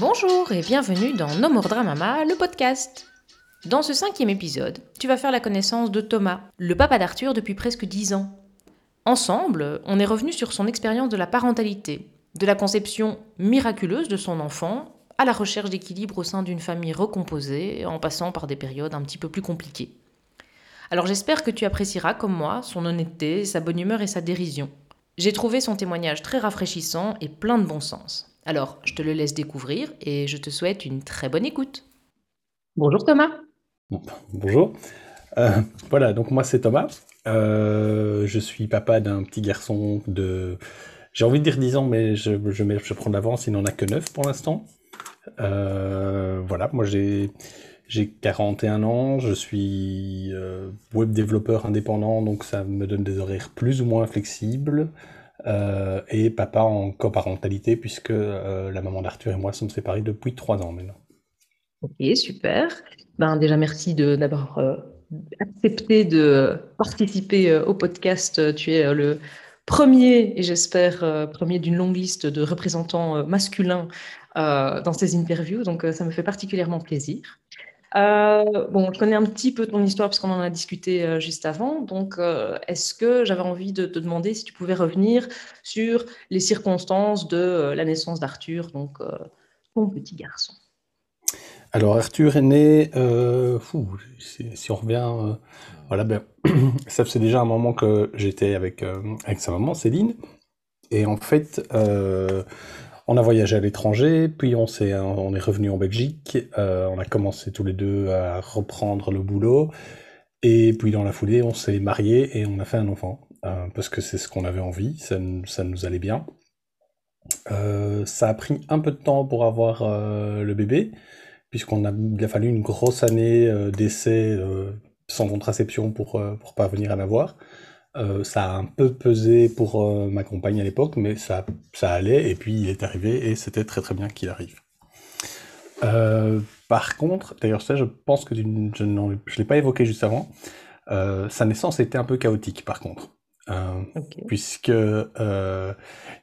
Bonjour et bienvenue dans No More le podcast. Dans ce cinquième épisode, tu vas faire la connaissance de Thomas, le papa d'Arthur depuis presque dix ans. Ensemble, on est revenu sur son expérience de la parentalité, de la conception miraculeuse de son enfant à la recherche d'équilibre au sein d'une famille recomposée, en passant par des périodes un petit peu plus compliquées. Alors j'espère que tu apprécieras, comme moi, son honnêteté, sa bonne humeur et sa dérision. J'ai trouvé son témoignage très rafraîchissant et plein de bon sens. Alors, je te le laisse découvrir et je te souhaite une très bonne écoute. Bonjour Thomas. Bonjour. Euh, voilà, donc moi c'est Thomas. Euh, je suis papa d'un petit garçon de... J'ai envie de dire 10 ans, mais je, je, je prends de l'avance, il n'en a que 9 pour l'instant. Euh, voilà, moi j'ai... J'ai 41 ans, je suis web développeur indépendant, donc ça me donne des horaires plus ou moins flexibles. Euh, et papa en coparentalité, puisque euh, la maman d'Arthur et moi sommes séparés depuis trois ans maintenant. Ok, super. Ben, déjà, merci d'avoir euh, accepté de participer au podcast. Tu es le premier, et j'espère, premier d'une longue liste de représentants masculins dans ces interviews, donc ça me fait particulièrement plaisir. Euh, bon, je connais un petit peu ton histoire puisqu'on en a discuté euh, juste avant. Donc, euh, est-ce que j'avais envie de te demander si tu pouvais revenir sur les circonstances de la naissance d'Arthur, donc ton petit garçon? Alors, Arthur est né, si, on revient, voilà, ben, ça faisait déjà un moment que j'étais avec, avec sa maman, Céline. Et en fait, on a voyagé à l'étranger, puis on, est, on est revenu en Belgique, euh, on a commencé tous les deux à reprendre le boulot, et puis dans la foulée, on s'est marié et on a fait un enfant, euh, parce que c'est ce qu'on avait envie, ça, nous allait bien. Euh, ça a pris un peu de temps pour avoir le bébé, puisqu'on a, il a fallu une grosse année d'essai sans contraception pour, pour parvenir à l'avoir. Euh, ça a un peu pesé pour euh, ma compagne à l'époque, mais ça, ça allait, et puis il est arrivé, et c'était très très bien qu'il arrive. Euh, par contre, d'ailleurs ça je pense que je ne l'ai pas évoqué juste avant, sa naissance était un peu chaotique par contre. Euh, puisque euh,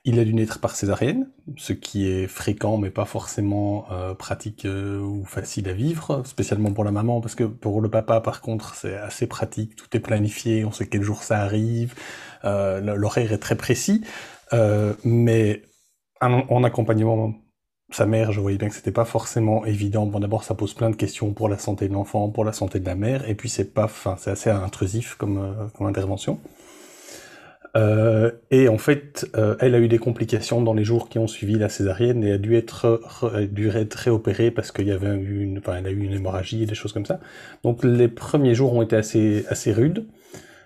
il a dû naître par césarienne, ce qui est fréquent mais pas forcément euh, pratique ou facile à vivre, spécialement pour la maman, parce que pour le papa par contre c'est assez pratique, tout est planifié, on sait quel jour ça arrive, l'horaire est très précis, mais en, accompagnement sa mère, je voyais bien que c'était pas forcément évident. Bon, d'abord, ça pose plein de questions pour la santé de l'enfant, pour la santé de la mère, et puis c'est pas, enfin, c'est assez intrusif comme, comme intervention. Euh, et en fait, euh, elle a eu des complications dans les jours qui ont suivi la césarienne et a dû être, dû être réopérée parce qu'il y avait une, enfin, elle a eu une hémorragie et des choses comme ça. Donc les premiers jours ont été assez, assez rudes.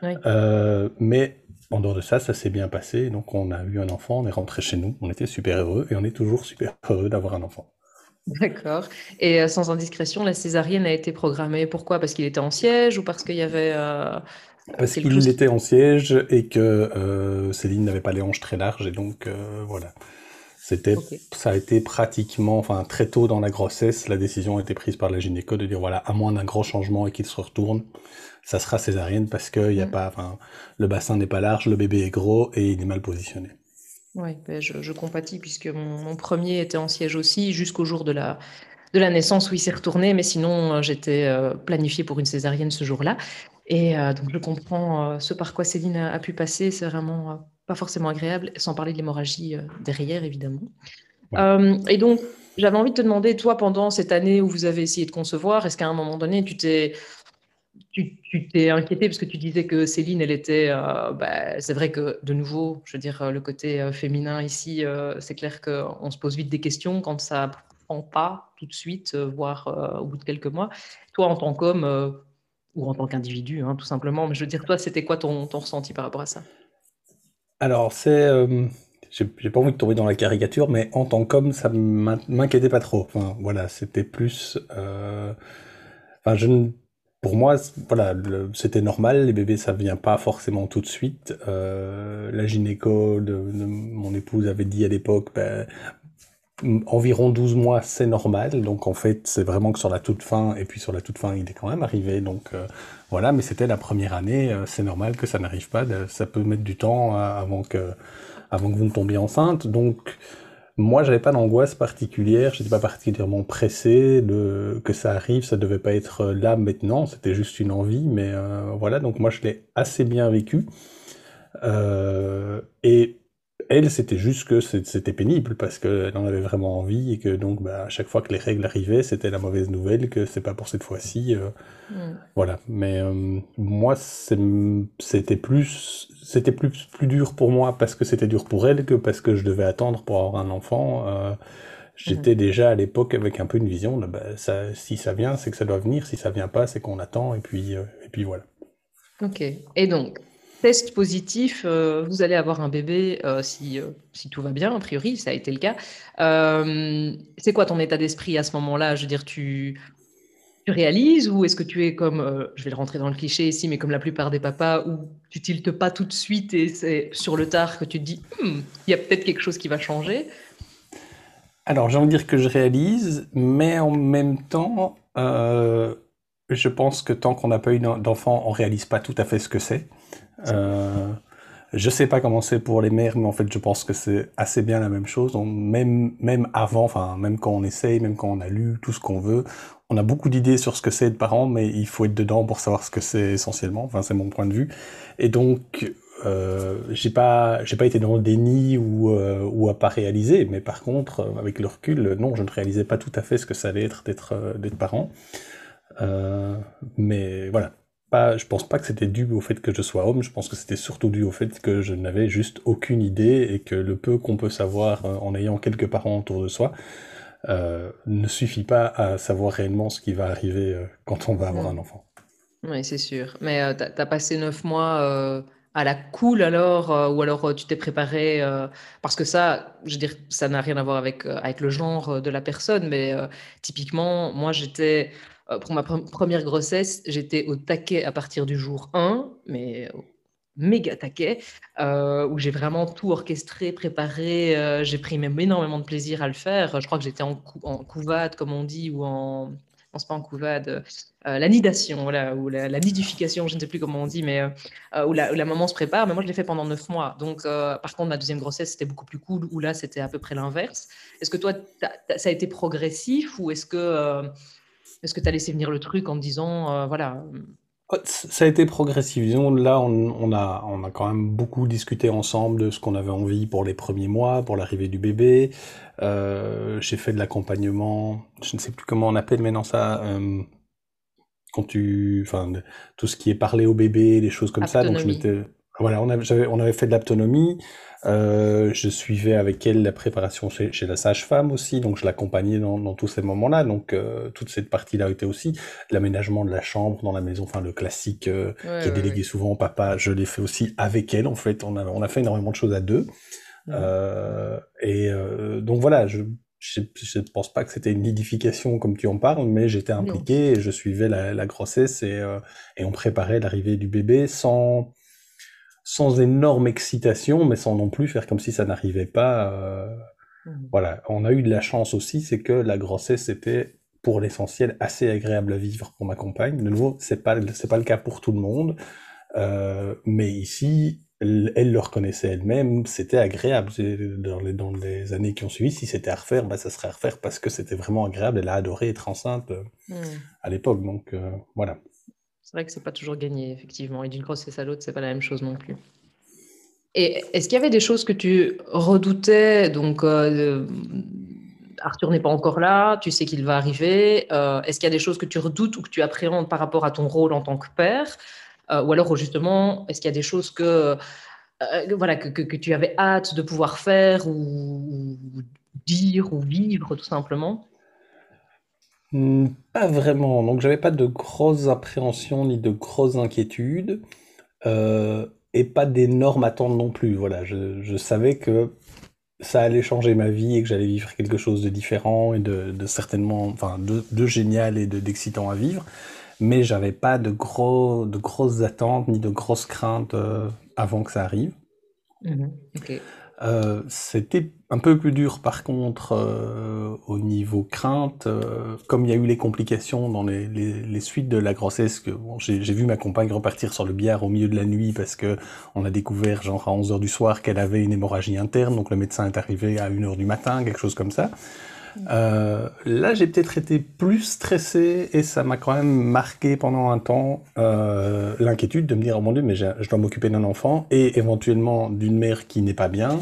Euh, mais en dehors de ça, ça s'est bien passé. Donc on a eu un enfant, on est rentré chez nous, on était super heureux et on est toujours super heureux d'avoir un enfant. D'accord. Et sans indiscrétion, la césarienne a été programmée pourquoi? Parce qu'il était en siège ou parce qu'il y avait parce qu'il était en siège et que euh, Céline n'avait pas les hanches très larges et donc euh, voilà. C'était, ça a été pratiquement, enfin très tôt dans la grossesse, la décision a été prise par la gynéco de dire voilà, à moins d'un gros changement et qu'il se retourne, ça sera césarienne parce que y a mm. pas, enfin, le bassin n'est pas large, le bébé est gros et il est mal positionné. Oui, ben je, je, compatis puisque mon, mon, premier était en siège aussi jusqu'au jour de la, de la naissance où il s'est retourné, mais sinon euh, j'étais planifiée pour une césarienne ce jour-là. Et euh, donc je comprends ce par quoi Céline a, pu passer, c'est vraiment pas forcément agréable, sans parler de l'hémorragie derrière évidemment. et donc j'avais envie de te demander, toi, pendant cette année où vous avez essayé de concevoir, est-ce qu'à un moment donné, tu t'es tu t'es inquiété parce que tu disais que Céline, elle était. bah, c'est vrai que, de nouveau, je veux dire, le côté féminin ici, c'est clair qu'on se pose vite des questions quand ça pas tout de suite, euh, voire euh, au bout de quelques mois. Toi, en tant qu'homme euh, en tant qu'individu, hein, tout simplement, mais je veux dire, toi, c'était quoi ton, ton, ressenti par rapport à ça? Alors, c'est. j'ai pas envie de tomber dans la caricature, mais en tant qu'homme, ça m'inquiétait pas trop. Voilà, c'était plus. Enfin, je pour moi, voilà, c'était normal. Les bébés, ça vient pas forcément tout de suite. la gynéco mon épouse avait dit à l'époque, ben, environ 12 mois, c'est normal. Donc en fait, c'est vraiment que sur la toute fin, et puis sur la toute fin, il est quand même arrivé. Donc euh, voilà, mais c'était la première année, euh, c'est normal que ça n'arrive pas. ça peut mettre du temps euh, avant que, avant que vous ne tombiez enceinte. Donc moi, j'avais pas d'angoisse particulière, j'étais pas particulièrement pressé que ça arrive, ça devait pas être là maintenant, c'était juste une envie, mais voilà, donc moi je l'ai assez bien vécu. Et elle, c'était juste que c'était pénible parce qu'elle en avait vraiment envie et que donc bah, à chaque fois que les règles arrivaient, c'était la mauvaise nouvelle que c'est pas pour cette fois-ci. Euh, mm. Voilà. Mais euh, moi, c'était plus, c'était plus plus dur pour moi parce que c'était dur pour elle que parce que je devais attendre pour avoir un enfant. Euh, j'étais mm. déjà à l'époque avec un peu une vision de bah, ça, si ça vient, c'est que ça doit venir. Si ça vient pas, c'est qu'on attend et puis et puis voilà. Ok. Et donc, test positif, euh, vous allez avoir un bébé euh, si, euh, si tout va bien, a priori, ça a été le cas. c'est quoi ton état d'esprit à ce moment-là? Je veux dire, tu, tu réalises ou est-ce que tu es comme, je vais le rentrer dans le cliché ici, mais comme la plupart des papas, où tu tiltes pas tout de suite et c'est sur le tard que tu te dis, hmm, il y a peut-être quelque chose qui va changer? Alors, j'ai envie de dire que je réalise, mais en même temps, je pense que tant qu'on n'a pas eu d'enfant, on réalise pas tout à fait ce que c'est. Euh, je sais pas comment c'est pour les mères, mais en fait, je pense que c'est assez bien la même chose. même, même avant, enfin, même quand on essaye, même quand on a lu tout ce qu'on veut, on a beaucoup d'idées sur ce que c'est être parent, mais il faut être dedans pour savoir ce que c'est essentiellement. Enfin, c'est mon point de vue. Et donc, euh, j'ai pas, j'ai pas été dans le déni ou, euh, ou à pas réaliser, mais par contre, euh, avec le recul, non, je ne réalisais pas tout à fait ce que ça allait être d'être, euh, d'être parent. Euh, mais voilà, pas, je pense pas que c'était dû au fait que je sois homme, je pense que c'était surtout dû au fait que je n'avais juste aucune idée et que le peu qu'on peut savoir euh, en ayant quelques parents autour de soi euh, ne suffit pas à savoir réellement ce qui va arriver euh, quand on va avoir un enfant. Oui, c'est sûr. Mais tu as, passé neuf mois à la cool alors, ou alors tu t'es préparé, parce que ça, je veux dire, ça n'a rien à voir avec, avec le genre de la personne, mais typiquement, moi j'étais euh, pour ma première grossesse, j'étais au taquet à partir du jour 1, mais méga taquet, euh, où j'ai vraiment tout orchestré, préparé. Euh, j'ai pris même énormément de plaisir à le faire. Je crois que j'étais en, couvade, comme on dit, ou en. Non, pas en couvade. la nidation, ou la, nidification, je ne sais plus comment on dit, mais où, la, maman se prépare. Mais moi, je l'ai fait pendant neuf mois. Donc, par contre, ma deuxième grossesse, c'était beaucoup plus cool, où là, c'était à peu près l'inverse. Est-ce que toi, ça a été progressif ou est-ce que est-ce que tu as laissé venir le truc en disant, euh, voilà. Ça a été progressif. Disons, là, on, a, on a quand même beaucoup discuté ensemble de ce qu'on avait envie pour les premiers mois, pour l'arrivée du bébé. Euh, j'ai fait de l'accompagnement, je ne sais plus comment on appelle maintenant ça, euh, quand tu, enfin, tout ce qui est parlé au bébé, des choses comme ça. Donc, je m'étais, voilà, on avait, on avait fait de l'autonomie. Euh, je suivais avec elle la préparation chez, chez la sage-femme aussi, donc je l'accompagnais dans, dans, tous ces moments-là. Donc euh, toute cette partie-là était aussi l'aménagement de la chambre dans la maison, enfin le classique euh, qui est délégué souvent au papa. Je l'ai fait aussi avec elle. En fait, on a, on a fait énormément de choses à deux. Euh, et donc voilà, je je ne pense pas que c'était une nidification comme tu en parles, mais j'étais impliqué et je suivais la, la grossesse et, et on préparait l'arrivée du bébé sans sans énorme excitation, mais sans non plus faire comme si ça n'arrivait pas. Euh, mmh. Voilà, on a eu de la chance aussi, c'est que la grossesse était pour l'essentiel assez agréable à vivre pour ma compagne. De nouveau, c'est pas c'est pas le cas pour tout le monde, euh, mais ici, elle, le reconnaissait elle-même, c'était agréable. Dans les, dans les années qui ont suivi, si c'était à refaire, bah, ça serait à refaire parce que c'était vraiment agréable. Elle a adoré être enceinte euh, mmh. à l'époque, donc voilà. C'est vrai que c'est pas toujours gagné, effectivement. Et d'une grossesse à l'autre, c'est pas la même chose non plus. Et est-ce qu'il y avait des choses que tu redoutais? Donc, euh, Arthur n'est pas encore là, tu sais qu'il va arriver. Euh, est-ce qu'il y a des choses que tu redoutes ou que tu appréhendes par rapport à ton rôle en tant que père? Euh, Ou alors, justement, est-ce qu'il y a des choses que, voilà, que, que, tu avais hâte de pouvoir faire ou dire ou vivre, tout simplement? Hmm, pas vraiment. Donc j'avais pas de grosses appréhensions ni de grosses inquiétudes euh, et pas d'énormes attentes non plus. Voilà, je, savais que ça allait changer ma vie et que j'allais vivre quelque chose de différent et de, certainement, enfin, de, génial et de d'excitant à vivre. Mais j'avais pas de gros, de grosses attentes ni de grosses craintes euh, avant que ça arrive. Mmh Euh, c'était un peu plus dur par contre euh, au niveau crainte, euh, comme il y a eu les complications dans les, les, les suites de la grossesse, que bon, j'ai vu ma compagne repartir sur le billard au milieu de la nuit parce que on a découvert genre à 11h du soir qu'elle avait une hémorragie interne, donc le médecin est arrivé à 1h du matin, quelque chose comme ça. Euh, là, j'ai peut-être été plus stressé et ça m'a quand même marqué pendant un temps euh, l'inquiétude de me dire oh mon dieu, mais je dois m'occuper d'un enfant et éventuellement d'une mère qui n'est pas bien.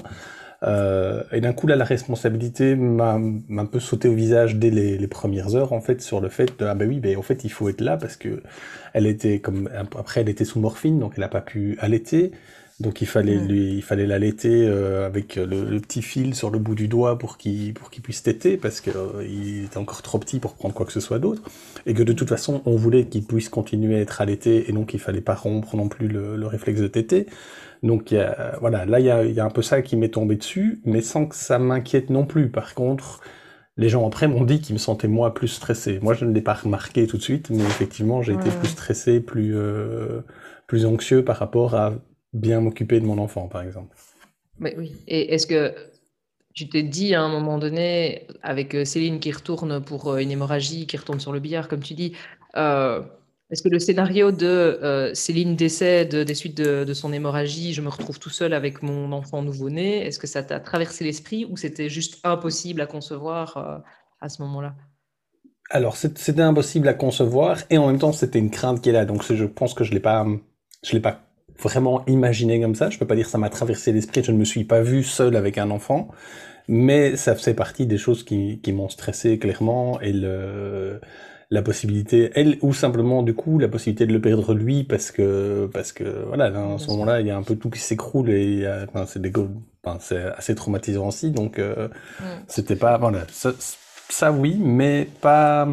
Euh, et d'un coup là, la responsabilité m'a un peu sauté au visage dès les, les, premières heures en fait sur le fait de ah ben oui, ben en fait il faut être là parce que elle était comme après elle était sous morphine donc elle n'a pas pu allaiter. Donc il fallait lui, il fallait l'allaiter euh, avec le, petit fil sur le bout du doigt pour qu'il pour qu'il puisse téter parce qu'il euh, était encore trop petit pour prendre quoi que ce soit d'autre et que de toute façon on voulait qu'il puisse continuer à être allaité et donc il fallait pas rompre non plus le, le réflexe de téter. Donc y a, voilà, là il y a, y a un peu ça qui m'est tombé dessus, mais sans que ça m'inquiète non plus. Par contre, les gens après m'ont dit qu'ils me sentaient moi plus stressé. Moi je ne l'ai pas remarqué tout de suite, mais effectivement j'ai été plus stressé, plus euh, plus anxieux par rapport à bien m'occuper de mon enfant, par exemple. Mais oui. Et est-ce que tu t'es dit à un moment donné, avec euh, Céline qui retourne pour euh, une hémorragie, qui retourne sur le billard, comme tu dis, euh, est-ce que le scénario de Céline décède des suites de, son hémorragie, je me retrouve tout seul avec mon enfant nouveau-né, est-ce que ça t'a traversé l'esprit ou c'était juste impossible à concevoir à ce moment-là? Alors, c'était impossible à concevoir et en même temps, c'était une crainte qui est là. Donc, je pense que je l'ai pas, l'ai pas vraiment imaginé comme ça. Je peux pas dire que ça m'a traversé l'esprit. Je ne me suis pas vu seul avec un enfant, mais ça faisait partie des choses qui, qui m'ont stressé clairement et le la possibilité, elle, ou simplement du coup la possibilité de le perdre lui parce que parce que voilà, à ce moment-là, il y a un peu tout qui s'écroule et enfin, c'est des enfin, c'est assez traumatisant aussi. Donc euh, mm. c'était pas voilà ça, ça oui, mais pas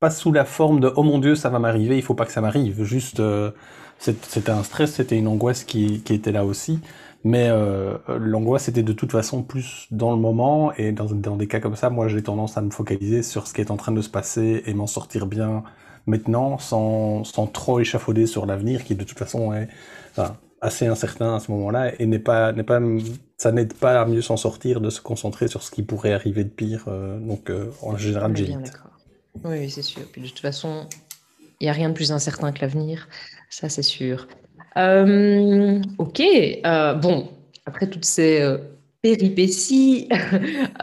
pas sous la forme de oh mon dieu ça va m'arriver, il faut pas que ça m'arrive. Juste euh, c'était un stress, c'était une angoisse qui, qui, était là aussi. Mais euh, l'angoisse était de toute façon plus dans le moment. Et dans, dans des cas comme ça, moi j'ai tendance à me focaliser sur ce qui est en train de se passer et m'en sortir bien maintenant sans, sans trop échafauder sur l'avenir qui de toute façon est enfin, assez incertain à ce moment-là et n'est pas, n'est pas, ça n'aide pas à mieux s'en sortir de se concentrer sur ce qui pourrait arriver de pire. Euh, donc euh, en général, j'évite. Oui, oui c'est sûr. Puis de toute façon, il n'y a rien de plus incertain que l'avenir. Ça, c'est sûr. Euh, ok. Euh, bon, après toutes ces euh, péripéties,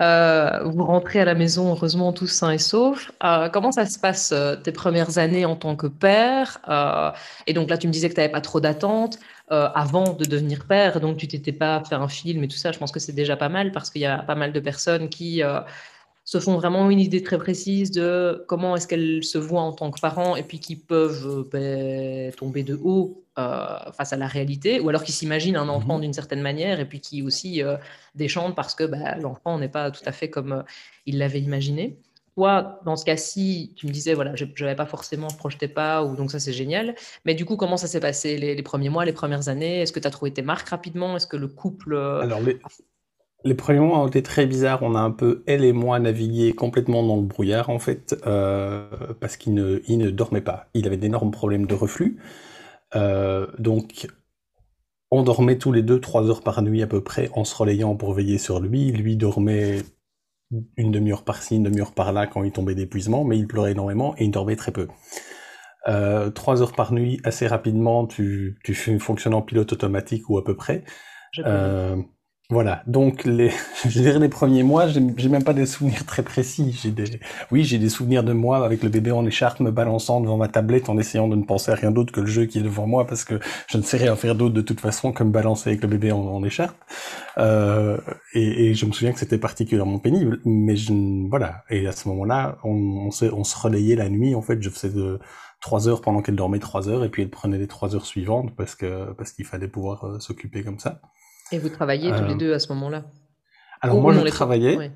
vous rentrez à la maison, heureusement, tous sains et saufs. comment ça se passe tes premières années en tant que père Et donc là, tu me disais que tu n'avais pas trop d'attentes. avant de devenir père, donc tu t'étais pas fait un film et tout ça, je pense que c'est déjà pas mal parce qu'il y a pas mal de personnes qui se font vraiment une idée très précise de comment est-ce qu'elles se voient en tant que parents et puis qui peuvent euh, ben, tomber de haut euh, face à la réalité, ou alors qui s'imaginent un enfant mhm. d'une certaine manière et puis qui aussi euh, déchantent parce que ben, l'enfant n'est pas tout à fait comme il l'avait imaginé. Toi, dans ce cas-ci, tu me disais, voilà, je n'avais pas forcément, je projetais pas, ou donc ça c'est génial. Mais du coup, comment ça s'est passé les, premiers mois, les premières années? Est-ce que tu as trouvé tes marques rapidement? Est-ce que le couple... Alors, les, les premiers mois ont été très bizarres. On a un peu, elle et moi, navigué complètement dans le brouillard, en fait, euh, parce qu'il ne, il ne dormait pas. Il avait d'énormes problèmes de reflux. Euh, donc, on dormait tous les deux trois heures par nuit à peu près, en se relayant pour veiller sur lui. Lui dormait une demi-heure par-ci, une demi-heure par-là quand il tombait d'épuisement, mais il pleurait énormément et il dormait très peu. Euh, trois heures par nuit, assez rapidement, tu, tu fonctionnes en pilote automatique ou à peu près. Voilà, donc les, je dirais les premiers mois, j'ai même pas des souvenirs très précis. J'ai des, oui, j'ai des souvenirs de moi avec le bébé en écharpe me balançant devant ma tablette en essayant de ne penser à rien d'autre que le jeu qui est devant moi parce que je ne sais rien faire d'autre de toute façon que me balancer avec le bébé en, écharpe. Euh, et, et, je me souviens que c'était particulièrement pénible, mais je, voilà. Et à ce moment-là, on, on se relayait la nuit. En fait, je faisais de trois heures pendant qu'elle dormait trois heures et puis elle prenait les trois heures suivantes parce que parce qu'il fallait pouvoir euh, s'occuper comme ça. Et vous travailliez tous les euh, deux à ce moment-là Alors moi, je travaillais.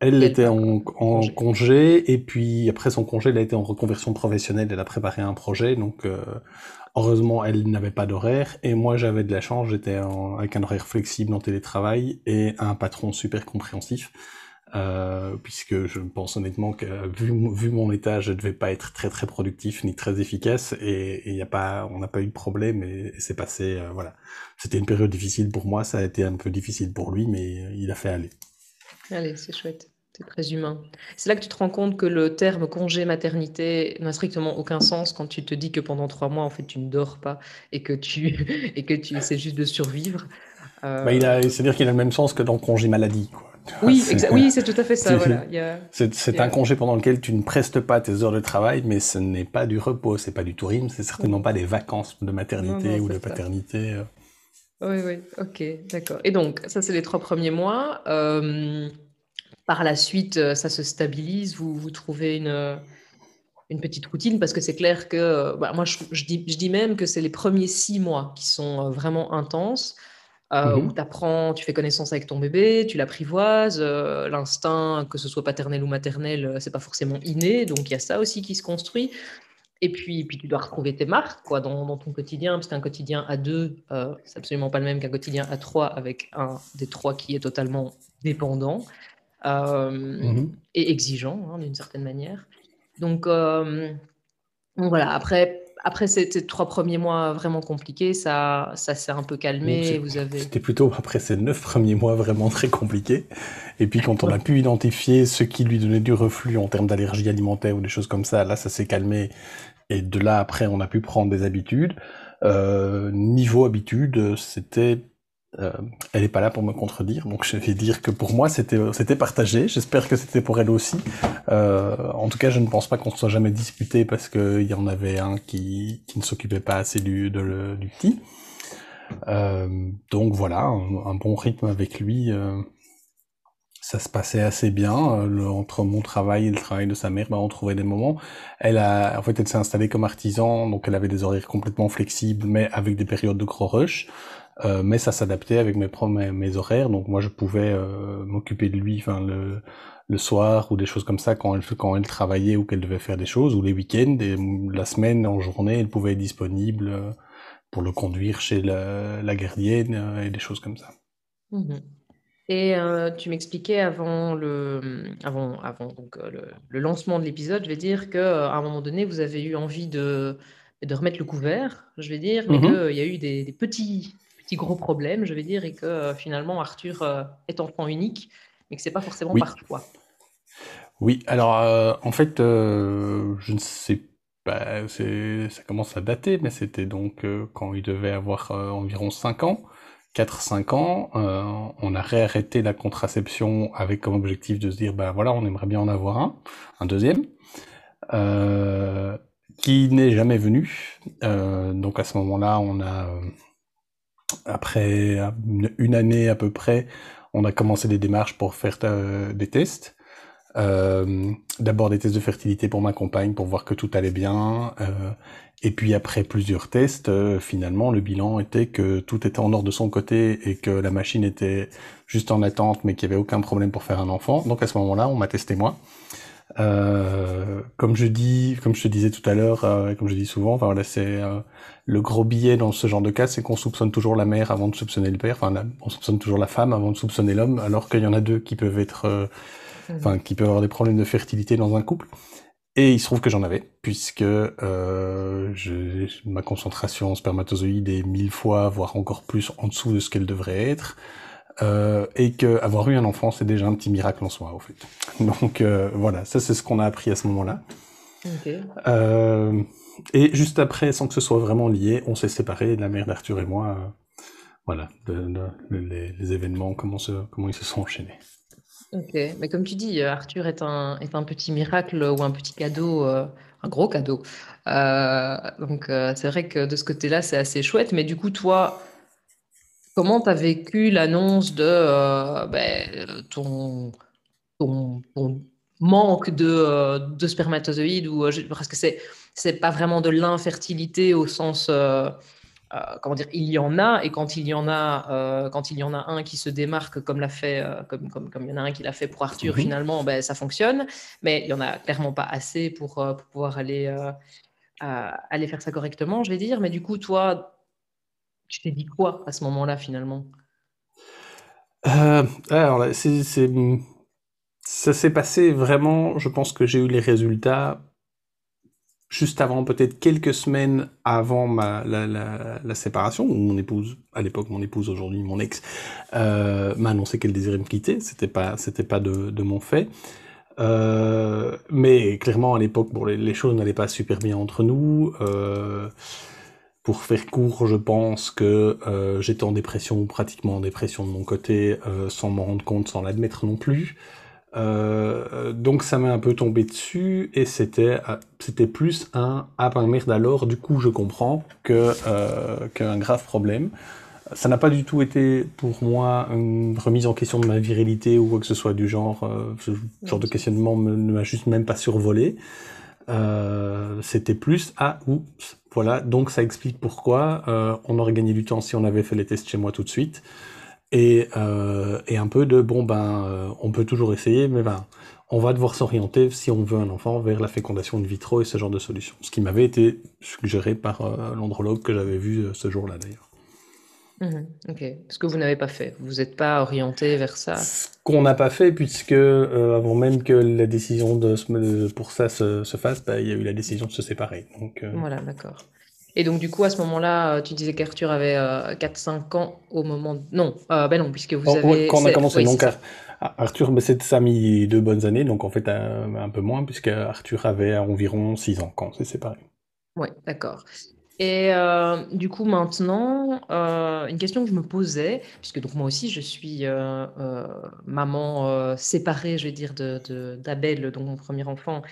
Elle était en, congé. et puis après son congé, elle a été en reconversion professionnelle, elle a préparé un projet, donc euh, heureusement, elle n'avait pas d'horaire, et moi j'avais de la chance, j'étais avec un horaire flexible en télétravail, et un patron super compréhensif. Euh, puisque je pense honnêtement que vu, mon état, je ne devais pas être très très productif ni très efficace et, y a pas, on n'a pas eu de problème et, c'est passé, euh, voilà. C'était une période difficile pour moi, ça a été un peu difficile pour lui, mais il a fait aller. Allez, c'est chouette. C'est très humain. C'est là que tu te rends compte que le terme congé maternité n'a strictement aucun sens quand tu te dis que pendant trois mois, en fait, tu ne dors pas et que tu et que tu essaies juste de survivre. Bah, il a, c'est-à-dire qu'il a le même sens que dans congé maladie. Quoi. Oui, oui, c'est tout à fait ça. C'est un congé pendant lequel tu ne prestes pas tes heures de travail, mais ce n'est pas du repos, c'est pas du tourisme, c'est certainement pas des vacances de maternité ou de paternité. Euh. Oui, oui, ok, d'accord. Et donc, ça, c'est les trois premiers mois. Euh, par la suite, euh, ça se stabilise, vous, vous trouvez une, une petite routine, parce que c'est clair que, bah, moi, je, dis, je dis même que c'est les premiers six mois qui sont vraiment intenses. Euh, mmh où tu apprends, tu fais connaissance avec ton bébé, tu l'apprivoises. Euh, l'instinct, que ce soit paternel ou maternel, euh, c'est pas forcément inné, donc il y a ça aussi qui se construit. Et puis, puis tu dois retrouver tes marques quoi, dans, ton quotidien, parce qu'un quotidien à deux, c'est absolument pas le même qu'un quotidien à trois, avec un des trois qui est totalement dépendant mmh et exigeant hein, d'une certaine manière. Donc, donc voilà, après, après ces, trois premiers mois vraiment compliqués, ça, ça s'est un peu calmé. Vous avez... C'était plutôt après ces neuf premiers mois vraiment très compliqués. Et puis quand on a pu identifier ce qui lui donnait du reflux en termes d'allergie alimentaire ou des choses comme ça, là ça s'est calmé. Et de là après on a pu prendre des habitudes. Euh, niveau habitude, c'était euh, elle n'est pas là pour me contredire, donc je vais dire que pour moi c'était partagé. J'espère que c'était pour elle aussi. Euh, en tout cas, je ne pense pas qu'on soit jamais disputé parce qu'il y en avait un qui, qui ne s'occupait pas assez du, de du petit. Euh, donc voilà, un, bon rythme avec lui. Euh, ça se passait assez bien le, entre mon travail et le travail de sa mère. Ben, on trouvait des moments. Elle a, en fait, elle s'est installée comme artisan, donc elle avait des horaires complètement flexibles, mais avec des périodes de gros rush. Euh, mais ça s'adaptait avec mes, mes, mes, horaires, donc moi je pouvais euh, m'occuper de lui, enfin le, le soir ou des choses comme ça quand elle quand elle travaillait ou qu'elle devait faire des choses ou les week-ends et la semaine en journée elle pouvait être disponible euh, pour le conduire chez la, la gardienne et des choses comme ça. Mmh et tu m'expliquais avant le avant avant donc le, le lancement de l'épisode, je vais dire que à un moment donné vous avez eu envie de de remettre le couvert, je vais dire, mais mmh qu'il y a eu des, des petits petit gros problème, je vais dire, et que euh, finalement Arthur euh, est enfant unique, mais que c'est pas forcément par choix. Oui, alors euh, en fait, je ne sais pas, ça commence à dater, mais c'était donc quand il devait avoir environ 5 ans. 4-5 ans, on a réarrêté la contraception avec comme objectif de se dire, ben voilà, on aimerait bien en avoir un, un deuxième, qui n'est jamais venu. donc à ce moment-là, on a après une année à peu près, on a commencé des démarches pour faire euh, des tests. Euh, D'abord des tests de fertilité pour ma compagne pour voir que tout allait bien. Euh, et puis après plusieurs tests, finalement, le bilan était que tout était en ordre de son côté et que la machine était juste en attente, mais qu'il n'y avait aucun problème pour faire un enfant. Donc à ce moment-là, on m'a testé moi. Comme je dis, comme je te disais tout à l'heure, comme je dis souvent, voilà, c'est le gros billet dans ce genre de cas, c'est qu'on soupçonne toujours la mère avant de soupçonner le père. Enfin, on soupçonne toujours la femme avant de soupçonner l'homme, alors qu'il y en a deux qui peuvent être, mmh. enfin, qui peuvent avoir des problèmes de fertilité dans un couple. Et il se trouve que j'en avais, puisque je, ma concentration en spermatozoïdes est mille fois, voire encore plus en dessous de ce qu'elle devrait être. Euh, et qu'avoir eu un enfant, c'est déjà un petit miracle en soi, au fait. Donc euh, voilà, ça c'est ce qu'on a appris à ce moment-là. Euh, et juste après, sans que ce soit vraiment lié, on s'est séparés, la mère d'Arthur et moi. Euh, voilà, les, événements, comment, se, comment ils se sont enchaînés. Ok, mais comme tu dis, Arthur est un, est un petit miracle ou un petit cadeau, un gros cadeau. donc c'est vrai que de ce côté-là, c'est assez chouette. Mais du coup, toi, Comment tu as vécu l'annonce de euh, ben, ton, ton, manque de, euh, de spermatozoïdes ou euh, parce que c'est c'est pas vraiment de l'infertilité au sens comment dire il y en a et quand il y en a quand il y en a un qui se démarque comme l'a fait comme, comme, comme il y en a un qui l'a fait pour Arthur mmh finalement ben, ça fonctionne. Mais il y en a clairement pas assez pour, pour pouvoir aller aller faire ça correctement je vais dire. Mais du coup toi tu t'es dit quoi à ce moment-là finalement? Euh, Alors c'est ça s'est passé vraiment, je pense que j'ai eu les résultats juste avant, peut-être quelques semaines avant la, séparation, où mon épouse, à l'époque mon épouse, aujourd'hui mon ex, euh, m'a annoncé qu'elle désirait me quitter. C'était pas, pas de, mon fait. Euh, mais clairement, à l'époque, les, choses n'allaient pas super bien entre nous. Euh, pour faire court, je pense que j'étais en dépression, pratiquement en dépression de mon côté, sans m'en rendre compte, sans l'admettre non plus. Euh, donc ça m'a un peu tombé dessus et c'était euh, c'était plus un ah ben merde alors du coup je comprends que euh, qu'un grave problème. Ça n'a pas du tout été pour moi une remise en question de ma virilité ou quoi que ce soit du genre ce genre de questionnement ne m'a juste même pas survolé. C'était plus ah oups voilà. Donc ça explique pourquoi on aurait gagné du temps si on avait fait les tests chez moi tout de suite et, euh, et un peu de bon ben euh, on peut toujours essayer mais ben on va devoir s'orienter si on veut un enfant vers la fécondation in vitro et ce genre de solution ce qui m'avait été suggéré par euh, l'andrologue que j'avais vu ce jour-là d'ailleurs Mmh OK. Ce que vous n'avez pas fait. Vous n'êtes pas orienté vers ça. ce qu'on n'a pas fait puisque avant même que la décision de pour ça se, se fasse bah, il y a eu la décision de se séparer donc Voilà, d'accord. Et donc, du coup, à ce moment-là, euh, tu disais qu'Arthur avait euh, 4-5 ans au moment. Non, euh, ben non, puisque vous ouais, avez. quand on a commencé, oui, donc ça. Arthur, ben, c'est- ça a mis deux bonnes années, donc en fait un, un peu moins, puisque Arthur avait environ six ans quand on s'est séparés. Ouais, d'accord. Et euh, du coup, maintenant, euh, une question que je me posais, puisque donc moi aussi je suis euh, maman séparée, je vais dire, de, de- d'Abel, donc mon premier enfant.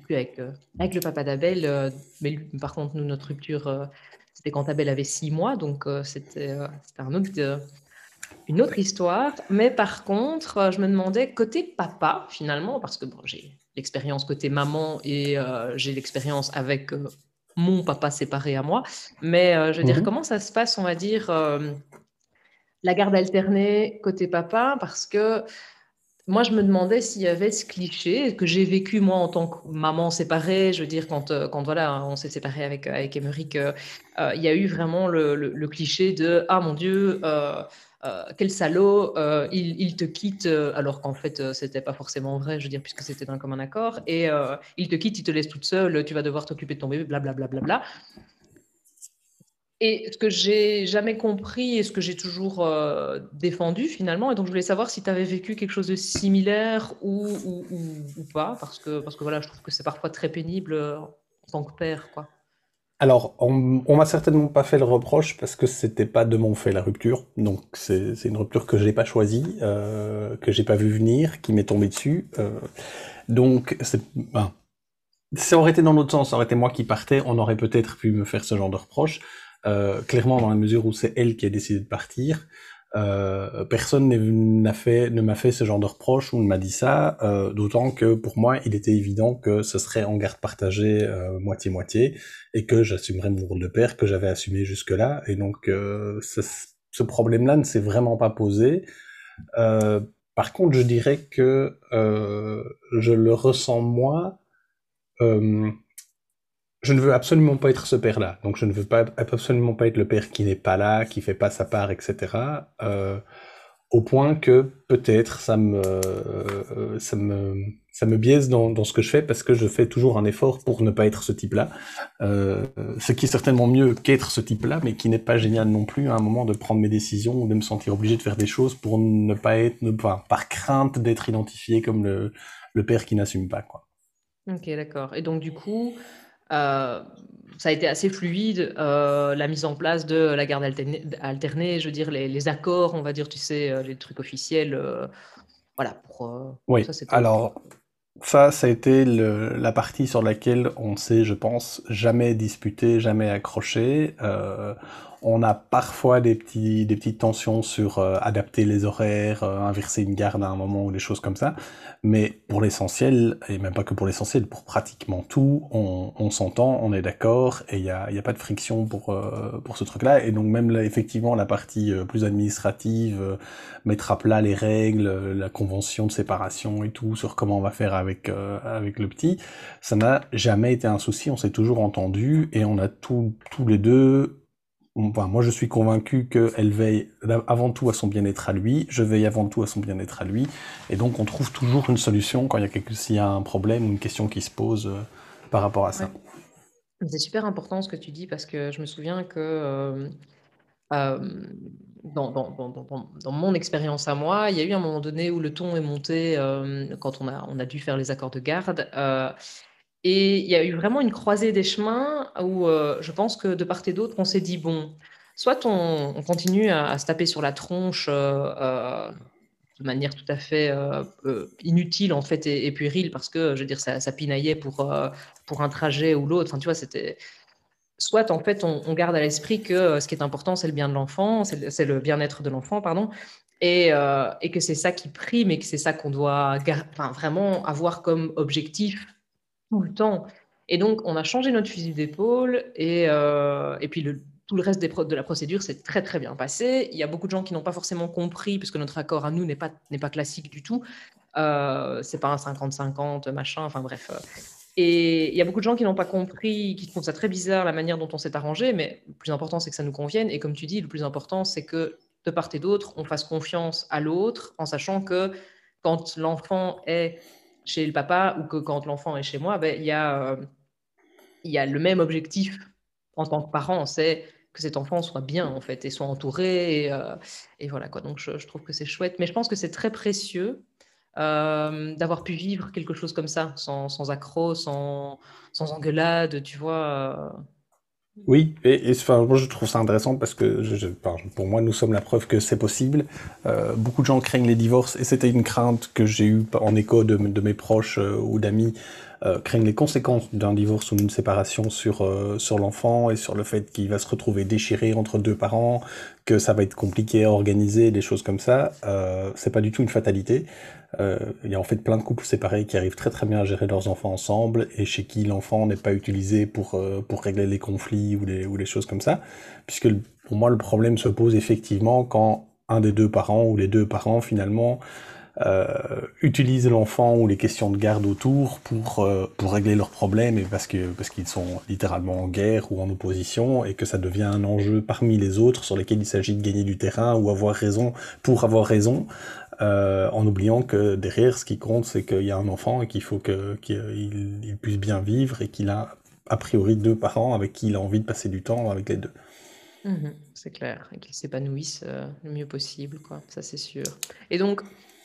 Plus avec, euh, avec le papa d'Abel, euh, mais lui, par contre, nous, notre rupture, euh, c'était quand Abel avait six mois, donc c'était un autre, une autre histoire. Mais par contre, je me demandais, côté papa, finalement, parce que bon, j'ai l'expérience côté maman et j'ai l'expérience avec mon papa séparé à moi. Mais je veux dire, Mhm. comment ça se passe, on va dire, la garde alternée côté papa? Parce que moi, je me demandais s'il y avait ce cliché que j'ai vécu moi en tant que maman séparée. Je veux dire, quand, euh, quand voilà, on s'est séparé avec, euh, avec Émeric, euh, il y a eu vraiment le, cliché de Ah mon Dieu, quel salaud, il, il te quitte, alors qu'en fait, c'était pas forcément vrai, je veux dire, puisque c'était d'un commun accord. Et il te quitte, il te laisse toute seule, tu vas devoir t'occuper de ton bébé, blablabla. Bla, bla, bla. Et ce que j'ai jamais compris et ce que j'ai toujours euh, défendu finalement, et donc je voulais savoir si tu avais vécu quelque chose de similaire ou, ou, pas, parce que, parce que voilà, je trouve que c'est parfois très pénible euh, en tant que père, quoi. Alors, on, on m'a certainement pas fait le reproche parce que c'était pas de mon fait la rupture, donc c'est c'est une rupture que j'ai pas choisie, euh, que j'ai pas vu venir, qui m'est tombée dessus. euh, donc, c'est, ben, ça aurait été dans l'autre sens, ça aurait été moi qui partais, on aurait peut-être pu me faire ce genre de reproche. Euh, clairement, dans la mesure où c'est elle qui a décidé de partir, euh, personne n'a fait, ne m'a fait ce genre de reproche ou ne m'a dit ça, euh, d'autant que pour moi, il était évident que ce serait en garde partagée euh, moitié-moitié et que j'assumerais mon rôle de père que j'avais assumé jusque-là. Et donc, euh, ce, ce problème-là ne s'est vraiment pas posé. Par contre, je dirais que je le ressens moi. Euh, je ne veux absolument pas être ce père-là. Donc, je ne veux pas absolument pas être le père qui n'est pas là, qui fait pas sa part, etc. Euh, au point que peut-être ça me, euh, ça me, ça me biaise dans, ce que je fais parce que je fais toujours un effort pour ne pas être ce type-là. Euh, ce qui est certainement mieux qu'être ce type-là, mais qui n'est pas génial non plus à un moment de prendre mes décisions ou de me sentir obligé de faire des choses pour ne pas être, pas, par crainte d'être identifié comme le, le père qui n'assume pas, quoi. Ok, d'accord. Et donc, du coup, ça a été assez fluide, euh, la mise en place de la garde alternée, alternée, je veux dire, les, les accords, on va dire, tu sais, euh, les trucs officiels. euh, voilà, pour, euh, Oui, ça, alors ça, ça a été le- la partie sur laquelle on s'est, je pense, jamais disputé, jamais accroché. On a parfois des petits, des petites tensions sur euh, adapter les horaires, euh, inverser une garde à un moment ou des choses comme ça. Mais pour l'essentiel, et même pas que pour l'essentiel, pour pratiquement tout, on, on s'entend, on est d'accord, et il y a, y a pas de friction pour, euh, pour ce truc-là. Et donc même là, effectivement, la partie euh, plus administrative, euh, mettre à plat les règles, euh, la convention de séparation et tout, sur comment on va faire avec, avec le petit, ça n'a jamais été un souci, on s'est toujours entendu, et on a tous tous les deux moi je suis convaincu qu'elle veille avant tout à son bien-être à lui, je veille avant tout à son bien-être à lui, et donc on trouve toujours une solution quand il y s'il y a un problème ou une question qui se pose euh, par rapport à ça. C'est super important ce que tu dis parce que je me souviens que euh, euh, dans, mon expérience à moi, il y a eu un moment donné où le ton est monté quand on a dû faire les accords de garde. Et il y a eu vraiment une croisée des chemins où euh, je pense que de part et d'autre, on s'est dit, bon, soit on, continue à, se taper sur la tronche euh, euh, de manière tout à fait inutile en fait et, puérile parce que, je veux dire, ça, ça pinaillait pour, pour un trajet ou l'autre. Enfin, tu vois, c'était... Soit en fait, on, garde à l'esprit que ce qui est important, c'est le bien de l'enfant, c'est le bien-être de l'enfant, pardon, et, et, que c'est ça qui prime et que c'est ça qu'on doit enfin, vraiment avoir comme objectif tout le temps. Et donc, on a changé notre fusil d'épaule et, euh, et puis le, tout le reste des de la procédure s'est très très bien passé. Il y a beaucoup de gens qui n'ont pas forcément compris, puisque notre accord à nous n'est pas, pas classique du tout. Euh, c'est pas un 50-50, machin, enfin bref. Et il y a beaucoup de gens qui n'ont pas compris, qui trouvent ça très bizarre la manière dont on s'est arrangé, mais le plus important c'est que ça nous convienne. Et comme tu dis, le plus important c'est que de part et d'autre, on fasse confiance à l'autre en sachant que quand l'enfant est chez le papa ou que quand l'enfant est chez moi, ben, il, y a, euh, y a le même objectif en tant que parent, c'est que cet enfant soit bien en fait et soit entouré et, euh, voilà quoi. Donc je, trouve que c'est chouette, mais je pense que c'est très précieux euh, d'avoir pu vivre quelque chose comme ça, sans, sans sans, sans engueulade, tu vois. Oui, et, enfin, moi je trouve ça intéressant parce que je, pour moi nous sommes la preuve que c'est possible. Euh, beaucoup de gens craignent les divorces et c'était une crainte que j'ai eue en écho de, de mes proches euh, ou d'amis, euh, craignent les conséquences d'un divorce ou d'une séparation sur, euh, sur l'enfant et sur le fait qu'il va se retrouver déchiré entre deux parents, que ça va être compliqué à organiser, des choses comme ça. Euh, c'est pas du tout une fatalité. Euh, il y a en fait plein de couples séparés qui arrivent très très bien à gérer leurs enfants ensemble et chez qui l'enfant n'est pas utilisé pour, euh, pour régler les conflits ou les, ou les choses comme ça. Puisque pour moi le problème se pose effectivement quand un des deux parents ou les deux parents finalement euh, utilisent l'enfant ou les questions de garde autour pour, euh, pour régler leurs problèmes et parce que parce qu'ils sont littéralement en guerre ou en opposition et que ça devient un enjeu parmi les autres sur lesquels il s'agit de gagner du terrain ou avoir raison pour avoir raison euh, en oubliant que derrière, ce qui compte, c'est qu'il y a un enfant et qu'il faut qu'il puisse bien vivre et qu'il a a priori deux parents avec qui il a envie de passer du temps avec les deux. Mmh c'est clair, et qu'ils s'épanouissent euh, le mieux possible, quoi. Ça, c'est sûr. Et donc,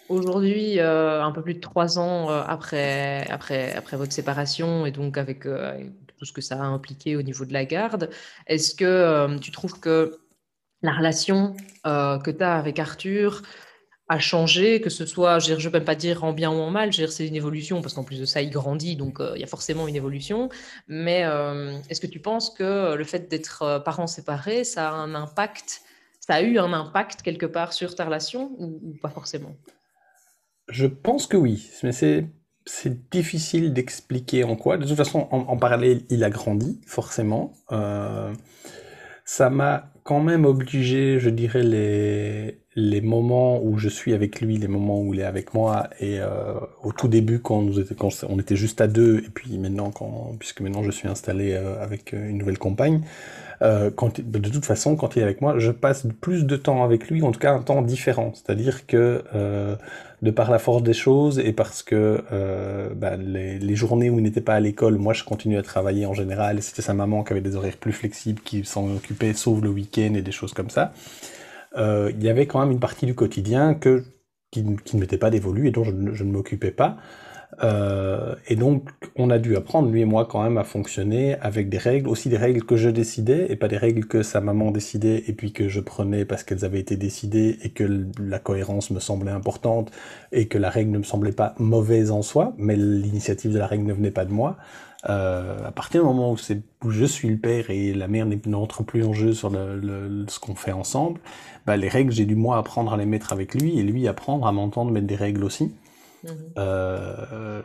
aujourd'hui, euh, un peu plus de trois ans après, après, après votre séparation, et donc avec, tout ce que ça a impliqué au niveau de la garde, est-ce que tu trouves que la relation que tu as avec Arthur, a changé, que ce soit, je ne veux même pas dire en bien ou en mal, c'est une évolution, parce qu'en plus de ça, il grandit, donc euh, il y a forcément une évolution. Mais euh, est-ce que tu penses que le fait d'être euh, parents séparés, ça a un impact, ça a eu un impact quelque part sur ta relation ou, pas forcément? Je pense que oui, mais c'est difficile d'expliquer en quoi. De toute façon, en, parallèle, il a grandi, forcément. ça m'a quand même obligé, je dirais, les, les moments où je suis avec lui, les moments où il est avec moi, et euh, au tout début quand, nous on était juste à deux, et puis maintenant, quand, puisque maintenant je suis installé euh, avec euh, une nouvelle compagne, euh, quand, de toute façon, quand il est avec moi, je passe plus de temps avec lui, en tout cas un temps différent. C'est-à-dire que euh, de par la force des choses et parce que bah, les, les, journées où il n'était pas à l'école, moi je continue à travailler en général. C'était sa maman qui avait des horaires plus flexibles, qui s'en occupait, sauf le week-end et des choses comme ça euh, il y avait quand même une partie du quotidien que, qui, qui ne m'était pas dévolue et dont je, ne m'occupais pas. Euh, et donc, on a dû apprendre, lui et moi, quand même, à fonctionner avec des règles, aussi des règles que je décidais, et pas des règles que sa maman décidait, et puis que je prenais parce qu'elles avaient été décidées, et que la cohérence me semblait importante, et que la règle ne me semblait pas mauvaise en soi, mais l'initiative de la règle ne venait pas de moi. Euh, à partir du moment où, je suis le père et la mère n'entre plus en jeu sur ce qu'on fait ensemble, bah, les règles, j'ai dû moi apprendre à les mettre avec lui et lui apprendre à m'entendre mettre des règles aussi. Mmh. Euh,